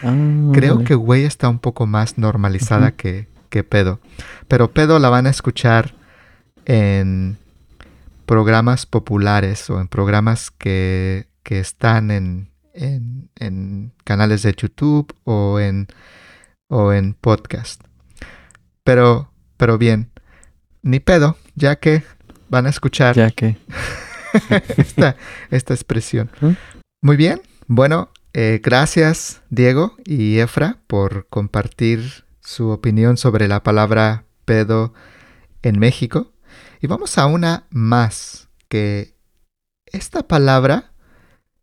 Creo Ándale. que güey está un poco más normalizada que, que pedo. Pero pedo la van a escuchar en programas populares o en programas que, que están en, en, en canales de YouTube o en, o en podcast. Pero, pero bien, ni pedo, ya que van a escuchar Ya que. esta, esta expresión. ¿Mm? Muy bien. Bueno, eh, gracias Diego y Efra por compartir su opinión sobre la palabra pedo en México. Y vamos a una más, que esta palabra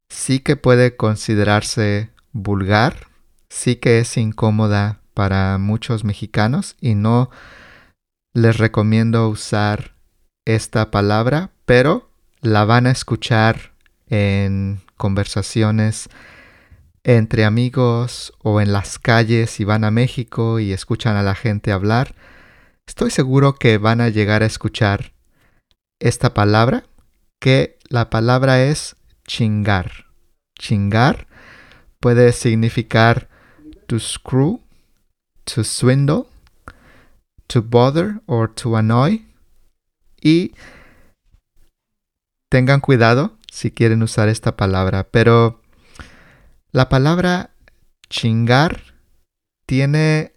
sí que puede considerarse vulgar, sí que es incómoda para muchos mexicanos y no les recomiendo usar esta palabra, pero la van a escuchar en conversaciones entre amigos o en las calles si van a México y escuchan a la gente hablar. Estoy seguro que van a llegar a escuchar esta palabra, que la palabra es chingar. Chingar puede significar to screw, to swindle, to bother or to annoy. Y tengan cuidado si quieren usar esta palabra, pero la palabra chingar tiene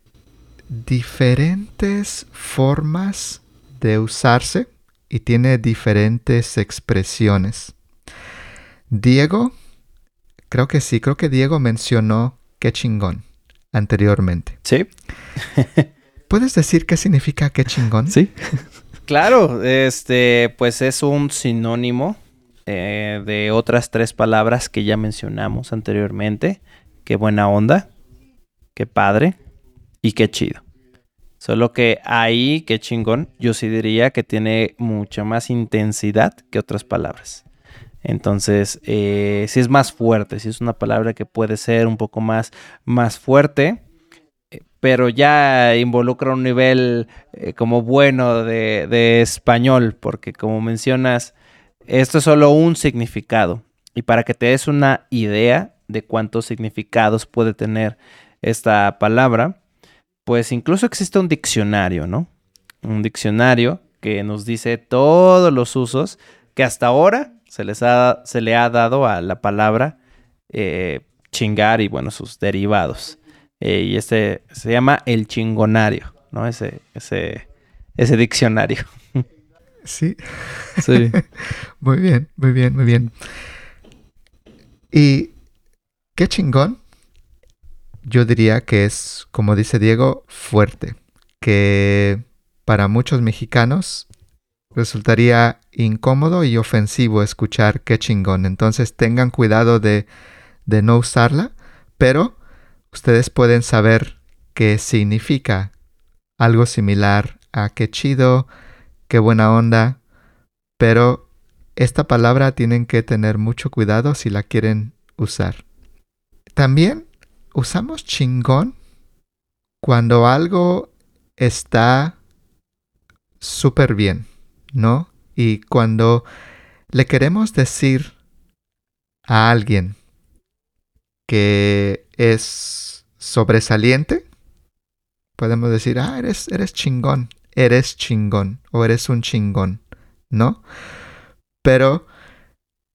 diferentes formas de usarse y tiene diferentes expresiones. Diego, creo que sí, creo que Diego mencionó qué chingón anteriormente. Sí, ¿Puedes decir qué significa qué chingón? Sí. claro, este, pues es un sinónimo eh, de otras tres palabras que ya mencionamos anteriormente. Qué buena onda, qué padre y qué chido. Solo que ahí, qué chingón, yo sí diría que tiene mucha más intensidad que otras palabras. Entonces, eh, sí es más fuerte, sí es una palabra que puede ser un poco más, más fuerte, eh, pero ya involucra un nivel eh, como bueno de, de español, porque como mencionas, esto es solo un significado. Y para que te des una idea de cuántos significados puede tener esta palabra, pues incluso existe un diccionario, ¿no? Un diccionario que nos dice todos los usos que hasta ahora se, les ha, se le ha dado a la palabra eh, chingar y, bueno, sus derivados. Eh, y este se llama el chingonario, ¿no? Ese, ese, ese diccionario. Sí. Sí. Muy bien, muy bien, muy bien. Y qué chingón. Yo diría que es, como dice Diego, fuerte. Que para muchos mexicanos resultaría incómodo y ofensivo escuchar qué chingón. Entonces tengan cuidado de, de no usarla, pero ustedes pueden saber qué significa algo similar a qué chido, qué buena onda, pero esta palabra tienen que tener mucho cuidado si la quieren usar. También usamos chingón cuando algo está súper bien, ¿no? Y cuando le queremos decir a alguien que es sobresaliente, podemos decir, ah, eres, eres chingón, eres chingón o eres un chingón, ¿no? Pero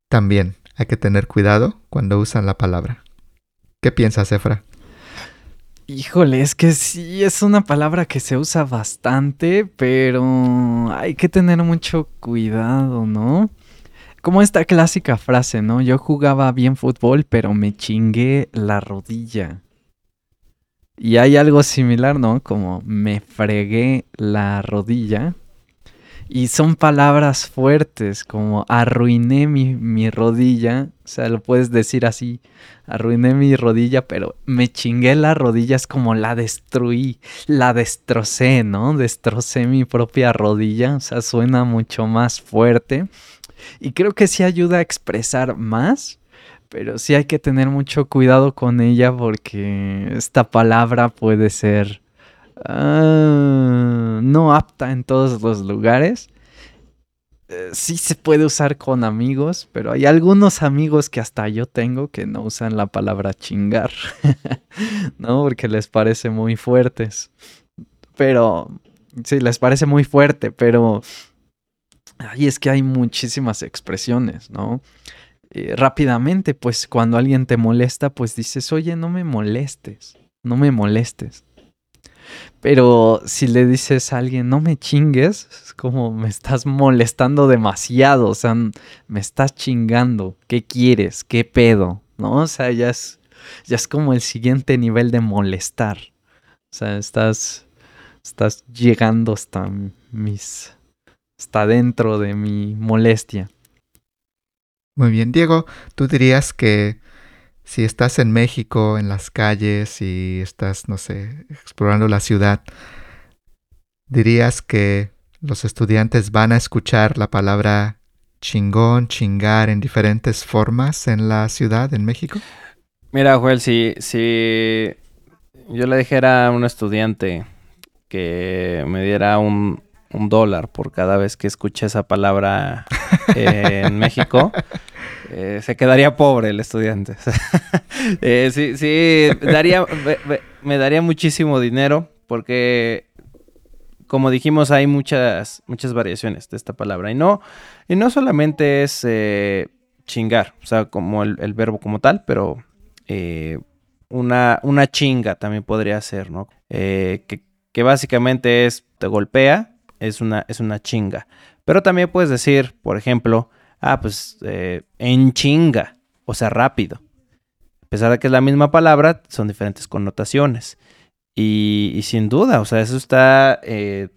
también hay que tener cuidado cuando usan la palabra. ¿Qué piensas, Efra? Híjole, es que sí, es una palabra que se usa bastante, pero hay que tener mucho cuidado, ¿no? como esta clásica frase, ¿no? Yo jugaba bien fútbol, pero me chingué la rodilla. Y hay algo similar, ¿no? Como me fregué la rodilla. Y son palabras fuertes, como arruiné mi, mi, rodilla. O sea, lo puedes decir así, arruiné mi rodilla, pero me chingué la rodilla, es como la destruí, la destrocé, ¿no? Destrocé mi propia rodilla. O sea, suena mucho más fuerte. Y creo que sí ayuda a expresar más, pero sí hay que tener mucho cuidado con ella porque esta palabra puede ser uh, no apta en todos los lugares. Eh, sí se puede usar con amigos, pero hay algunos amigos que hasta yo tengo que no usan la palabra chingar, ¿no? Porque les parece muy fuertes. Pero, sí, les parece muy fuerte, pero Ay, es que hay muchísimas expresiones, ¿no? Eh, rápidamente, pues cuando alguien te molesta, pues dices, oye, no me molestes, no me molestes. Pero si le dices a alguien, no me chingues, es como me estás molestando demasiado, o sea, me estás chingando, ¿qué quieres? ¿Qué pedo? ¿No? O sea, ya es, ya es como el siguiente nivel de molestar. O sea, estás, estás llegando hasta mis, está dentro de mi molestia. Muy bien, Diego, tú dirías que si estás en México, en las calles y estás, no sé, explorando la ciudad, dirías que los estudiantes van a escuchar la palabra chingón, chingar en diferentes formas en la ciudad, en México? Mira, Joel, si, si yo le dijera a un estudiante que me diera un, un dólar por cada vez que escuche esa palabra eh, en México, eh, se quedaría pobre el estudiante. Eh, sí, sí, daría, me, daría muchísimo dinero porque, como dijimos, hay muchas, muchas variaciones de esta palabra. Y no, y no solamente es chingar, o sea, como el, verbo como tal, pero una, una chinga también podría ser, ¿no? que, que básicamente es te golpea es una, es una chinga. Pero también puedes decir, por ejemplo, ah, pues eh, en chinga, o sea, rápido. A pesar de que es la misma palabra, son diferentes connotaciones. Y, sin duda, o sea, eso está eh,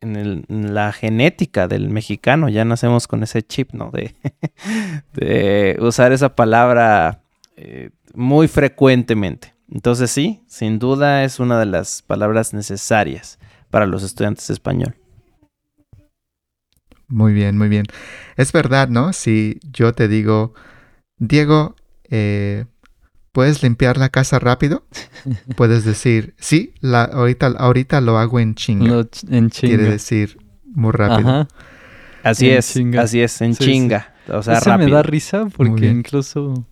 en, la genética del mexicano. Ya nacemos con ese chip, ¿no? De, usar esa palabra eh, muy frecuentemente. Entonces sí, sin duda es una de las palabras necesarias para los estudiantes de español. Muy bien, muy bien. Es verdad, ¿no? Si yo te digo, Diego, eh, ¿puedes limpiar la casa rápido? Puedes decir, sí, la, ahorita, ahorita lo hago en chinga. en chinga. Quiere decir muy rápido. Así es, así es, en chinga. O sea, Eso me da risa porque incluso,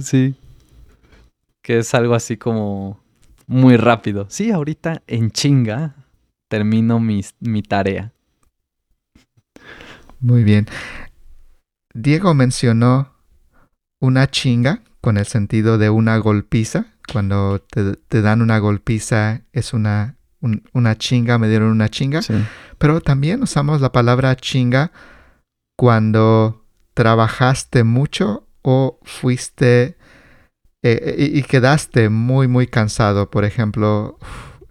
sí, que es algo así como muy rápido. Sí, ahorita en chinga termino mi tarea. Muy bien. Diego mencionó una chinga con el sentido de una golpiza. Cuando te, dan una golpiza es una, una chinga, me dieron una chinga. Pero también usamos la palabra chinga cuando trabajaste mucho o fuiste eh, y, quedaste muy, muy cansado. Por ejemplo,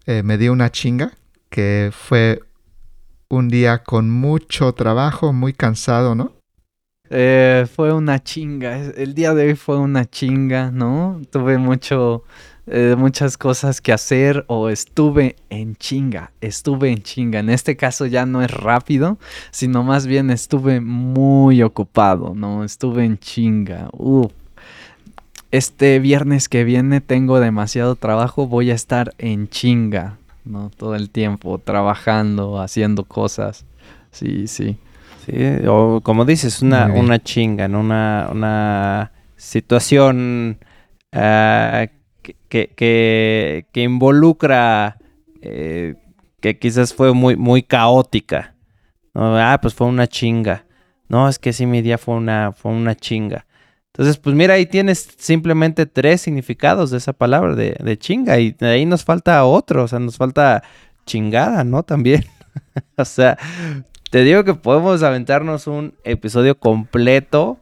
eh, me dio una chinga que fue un día con mucho trabajo, muy cansado, ¿no? Eh, fue una chinga. El día de hoy fue una chinga, ¿no? Tuve mucho, eh, muchas cosas que hacer o estuve en chinga. Estuve en chinga. En este caso ya no es rápido, sino más bien estuve muy ocupado, ¿no? Estuve en chinga. Este viernes que viene tengo demasiado trabajo, voy a estar en chinga. ¿No? Todo el tiempo trabajando, haciendo cosas. Sí, sí. Sí, o como dices, una, una chinga, ¿no? Una, una situación ah, que, que, que, involucra, eh, que quizás fue muy, muy caótica. Ah, pues fue una chinga. No, es que sí, mi día fue una, fue una chinga. Entonces, pues mira, ahí tienes simplemente tres significados de esa palabra de, de chinga y de ahí nos falta otro, o sea, nos falta chingada, ¿no? También. o sea, Te digo que podemos aventarnos un episodio completo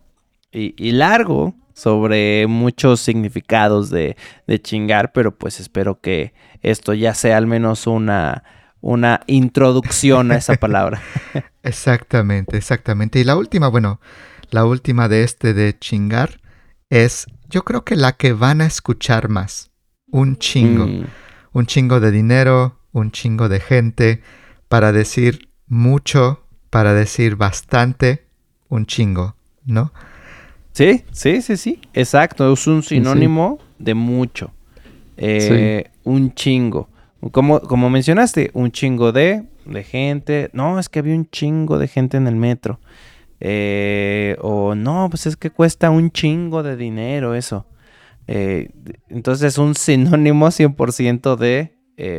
y, largo sobre muchos significados de, de, chingar, pero pues espero que esto ya sea al menos una, una introducción a esa palabra. exactamente, exactamente. Y la última, bueno, la última de este de chingar es, yo creo que la que van a escuchar más. Un chingo. Mm. Un chingo de dinero, un chingo de gente, para decir mucho, para decir bastante, un chingo, ¿no? Sí, sí, sí, sí, exacto, es un sinónimo de mucho. Eh, un chingo. Como, como mencionaste, un chingo de, de gente. No, es que había un chingo de gente en el metro. Eh, o no, pues es que cuesta un chingo de dinero eso. Eh, entonces es un sinónimo 100% de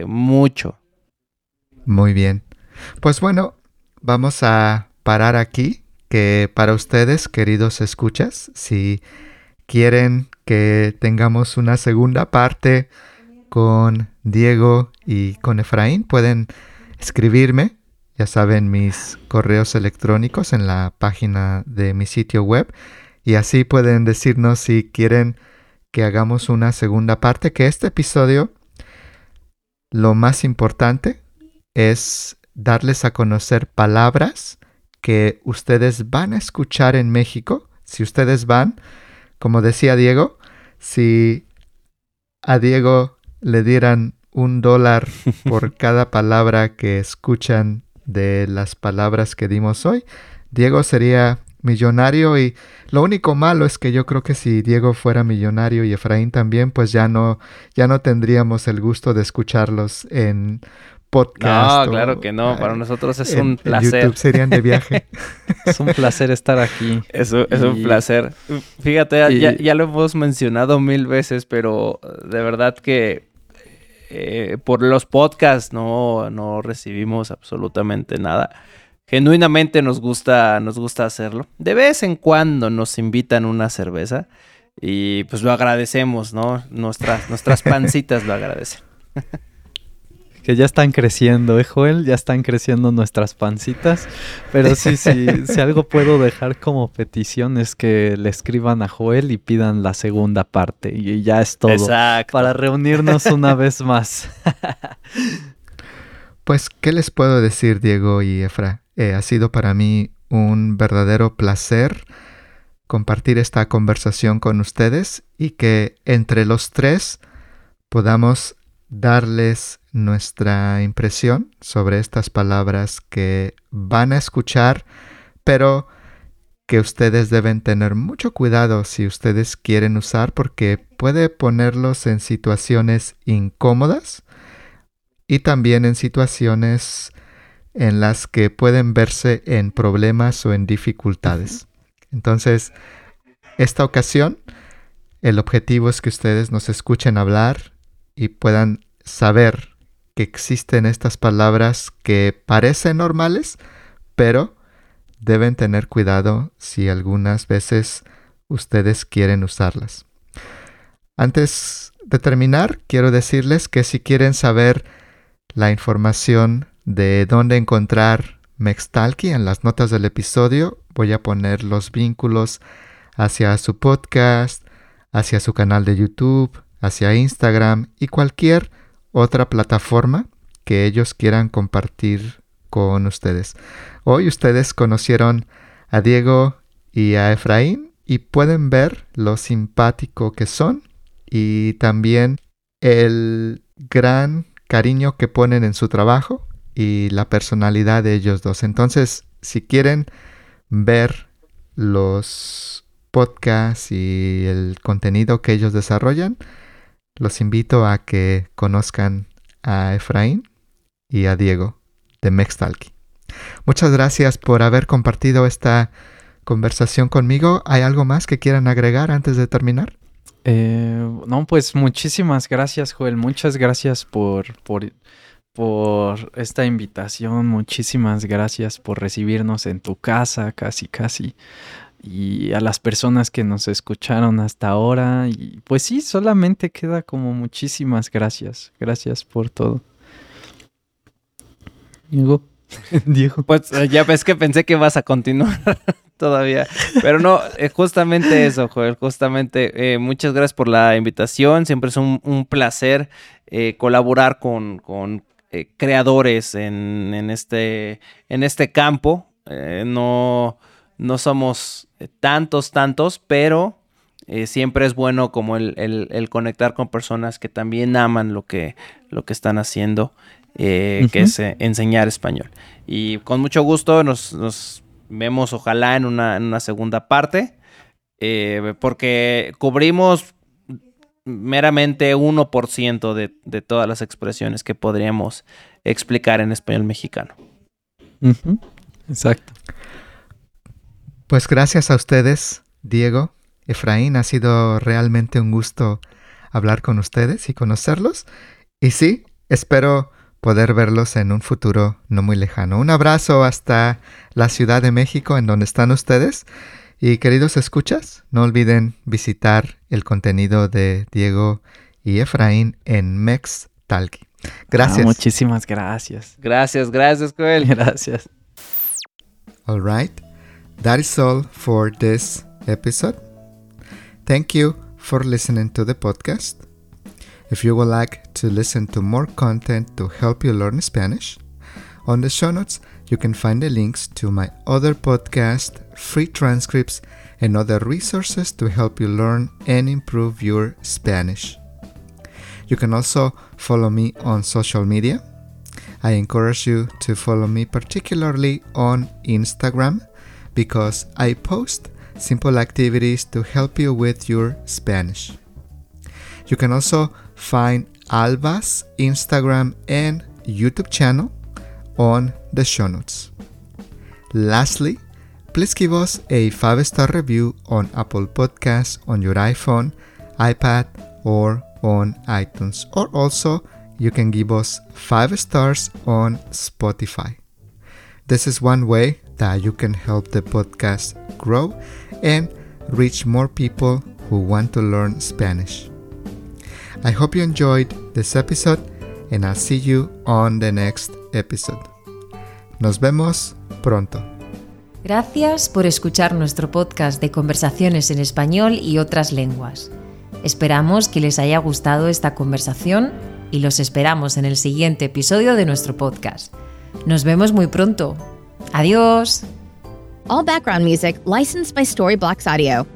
mucho. Muy bien. Pues bueno, vamos a parar aquí, que para ustedes, queridos escuchas, si quieren que tengamos una segunda parte con Diego y con Efraín, pueden escribirme, ya saben, mis correos electrónicos en la página de mi sitio web y así pueden decirnos si quieren que hagamos una segunda parte, que este episodio, lo más importante es darles a conocer palabras que ustedes van a escuchar en México. Si ustedes van, como decía Diego, si a Diego le dieran un dólar por cada palabra que escuchan de las palabras que dimos hoy, Diego sería millonario y lo único malo es que yo creo que si Diego fuera millonario y Efraín también, pues ya no ya no tendríamos el gusto de escucharlos en podcast. No, claro que no. Para nosotros es un placer. YouTube serían de viaje. es un placer estar aquí. Es, es un placer. Fíjate, ya, lo hemos mencionado mil veces, pero de verdad que eh, por los podcasts no, no recibimos absolutamente nada. Genuinamente nos gusta, nos gusta hacerlo. De vez en cuando nos invitan una cerveza y pues lo agradecemos, ¿no? Nuestras, nuestras pancitas lo agradecen. que ya están creciendo, ¿eh, Joel? Ya están creciendo nuestras pancitas. Pero sí, sí, si algo puedo dejar como petición es que le escriban a Joel y pidan la segunda parte. Y ya es todo. Exacto. Para reunirnos una vez más. pues, ¿qué les puedo decir, Diego y Efra? Eh, ha sido para mí un verdadero placer compartir esta conversación con ustedes y que entre los tres podamos darles nuestra impresión sobre estas palabras que van a escuchar, pero que ustedes deben tener mucho cuidado si ustedes quieren usar porque puede ponerlos en situaciones incómodas y también en situaciones en las que pueden verse en problemas o en dificultades. Entonces, esta ocasión, el objetivo es que ustedes nos escuchen hablar y puedan saber que existen estas palabras que parecen normales, pero deben tener cuidado si algunas veces ustedes quieren usarlas. Antes de terminar, quiero decirles que si quieren saber la información de dónde encontrar Mextalki en las notas del episodio, voy a poner los vínculos hacia su podcast, hacia su canal de YouTube, hacia Instagram y cualquier otra plataforma que ellos quieran compartir con ustedes. Hoy ustedes conocieron a Diego y a Efraín y pueden ver lo simpático que son y también el gran cariño que ponen en su trabajo y la personalidad de ellos dos. Entonces, si quieren ver los podcasts y el contenido que ellos desarrollan, los invito a que conozcan a Efraín y a Diego de Mextalki. Muchas gracias por haber compartido esta conversación conmigo. ¿Hay algo más que quieran agregar antes de terminar? Eh, no, pues muchísimas gracias, Joel. Muchas gracias por, por, por esta invitación. Muchísimas gracias por recibirnos en tu casa, casi, casi y a las personas que nos escucharon hasta ahora. Y pues sí, solamente queda como muchísimas gracias. Gracias por todo. Hugo. Diego. Pues eh, ya ves que pensé que vas a continuar todavía. Pero no, eh, justamente eso, Joel, justamente. eh, muchas gracias por la invitación. Siempre es un, placer colaborar con, con, creadores en, en este, en este campo. No, no somos tantos, tantos, pero eh, siempre es bueno como el, el- el conectar con personas que también aman lo que, lo que están haciendo, eh, que es eh, enseñar español. Y con mucho gusto nos, nos vemos ojalá en una, en una segunda parte, porque cubrimos meramente 1% de, de todas las expresiones que podríamos explicar en español mexicano. Ujú, Exacto. Pues gracias a ustedes, Diego, Efraín, ha sido realmente un gusto hablar con ustedes y conocerlos. Y sí, espero poder verlos en un futuro no muy lejano. Un abrazo hasta la Ciudad de México, en donde están ustedes. Y queridos escuchas, no olviden visitar el contenido de Diego y Efraín en Mex Talki. Gracias. Ah, muchísimas gracias. Gracias, gracias, Joel. Gracias. All right. That is all for this episode. Thank you for listening to the podcast. If you would like to listen to more content to help you learn Spanish, on the show notes you can find the links to my other podcast, free transcripts, and other resources to help you learn and improve your Spanish. You can also follow me on social media. I encourage you to follow me particularly on Instagram because I post simple activities to help you with your Spanish. You can also find Alba's Instagram and YouTube channel on the show notes. Lastly, please give us a 5 star review on Apple Podcasts on your iPhone, iPad, or on iTunes. Or also, you can give us 5 stars on Spotify. This is one way that you can help the podcast grow and reach more people who want to learn Spanish. I hope you enjoyed this episode and I'll see you on the next episode. Nos vemos pronto. Gracias por escuchar nuestro podcast de conversaciones en español y otras lenguas. Esperamos que les haya gustado esta conversación y los esperamos en el siguiente episodio de nuestro podcast. Nos vemos muy pronto. Adiós. All background music licensed by Storyblocks Audio.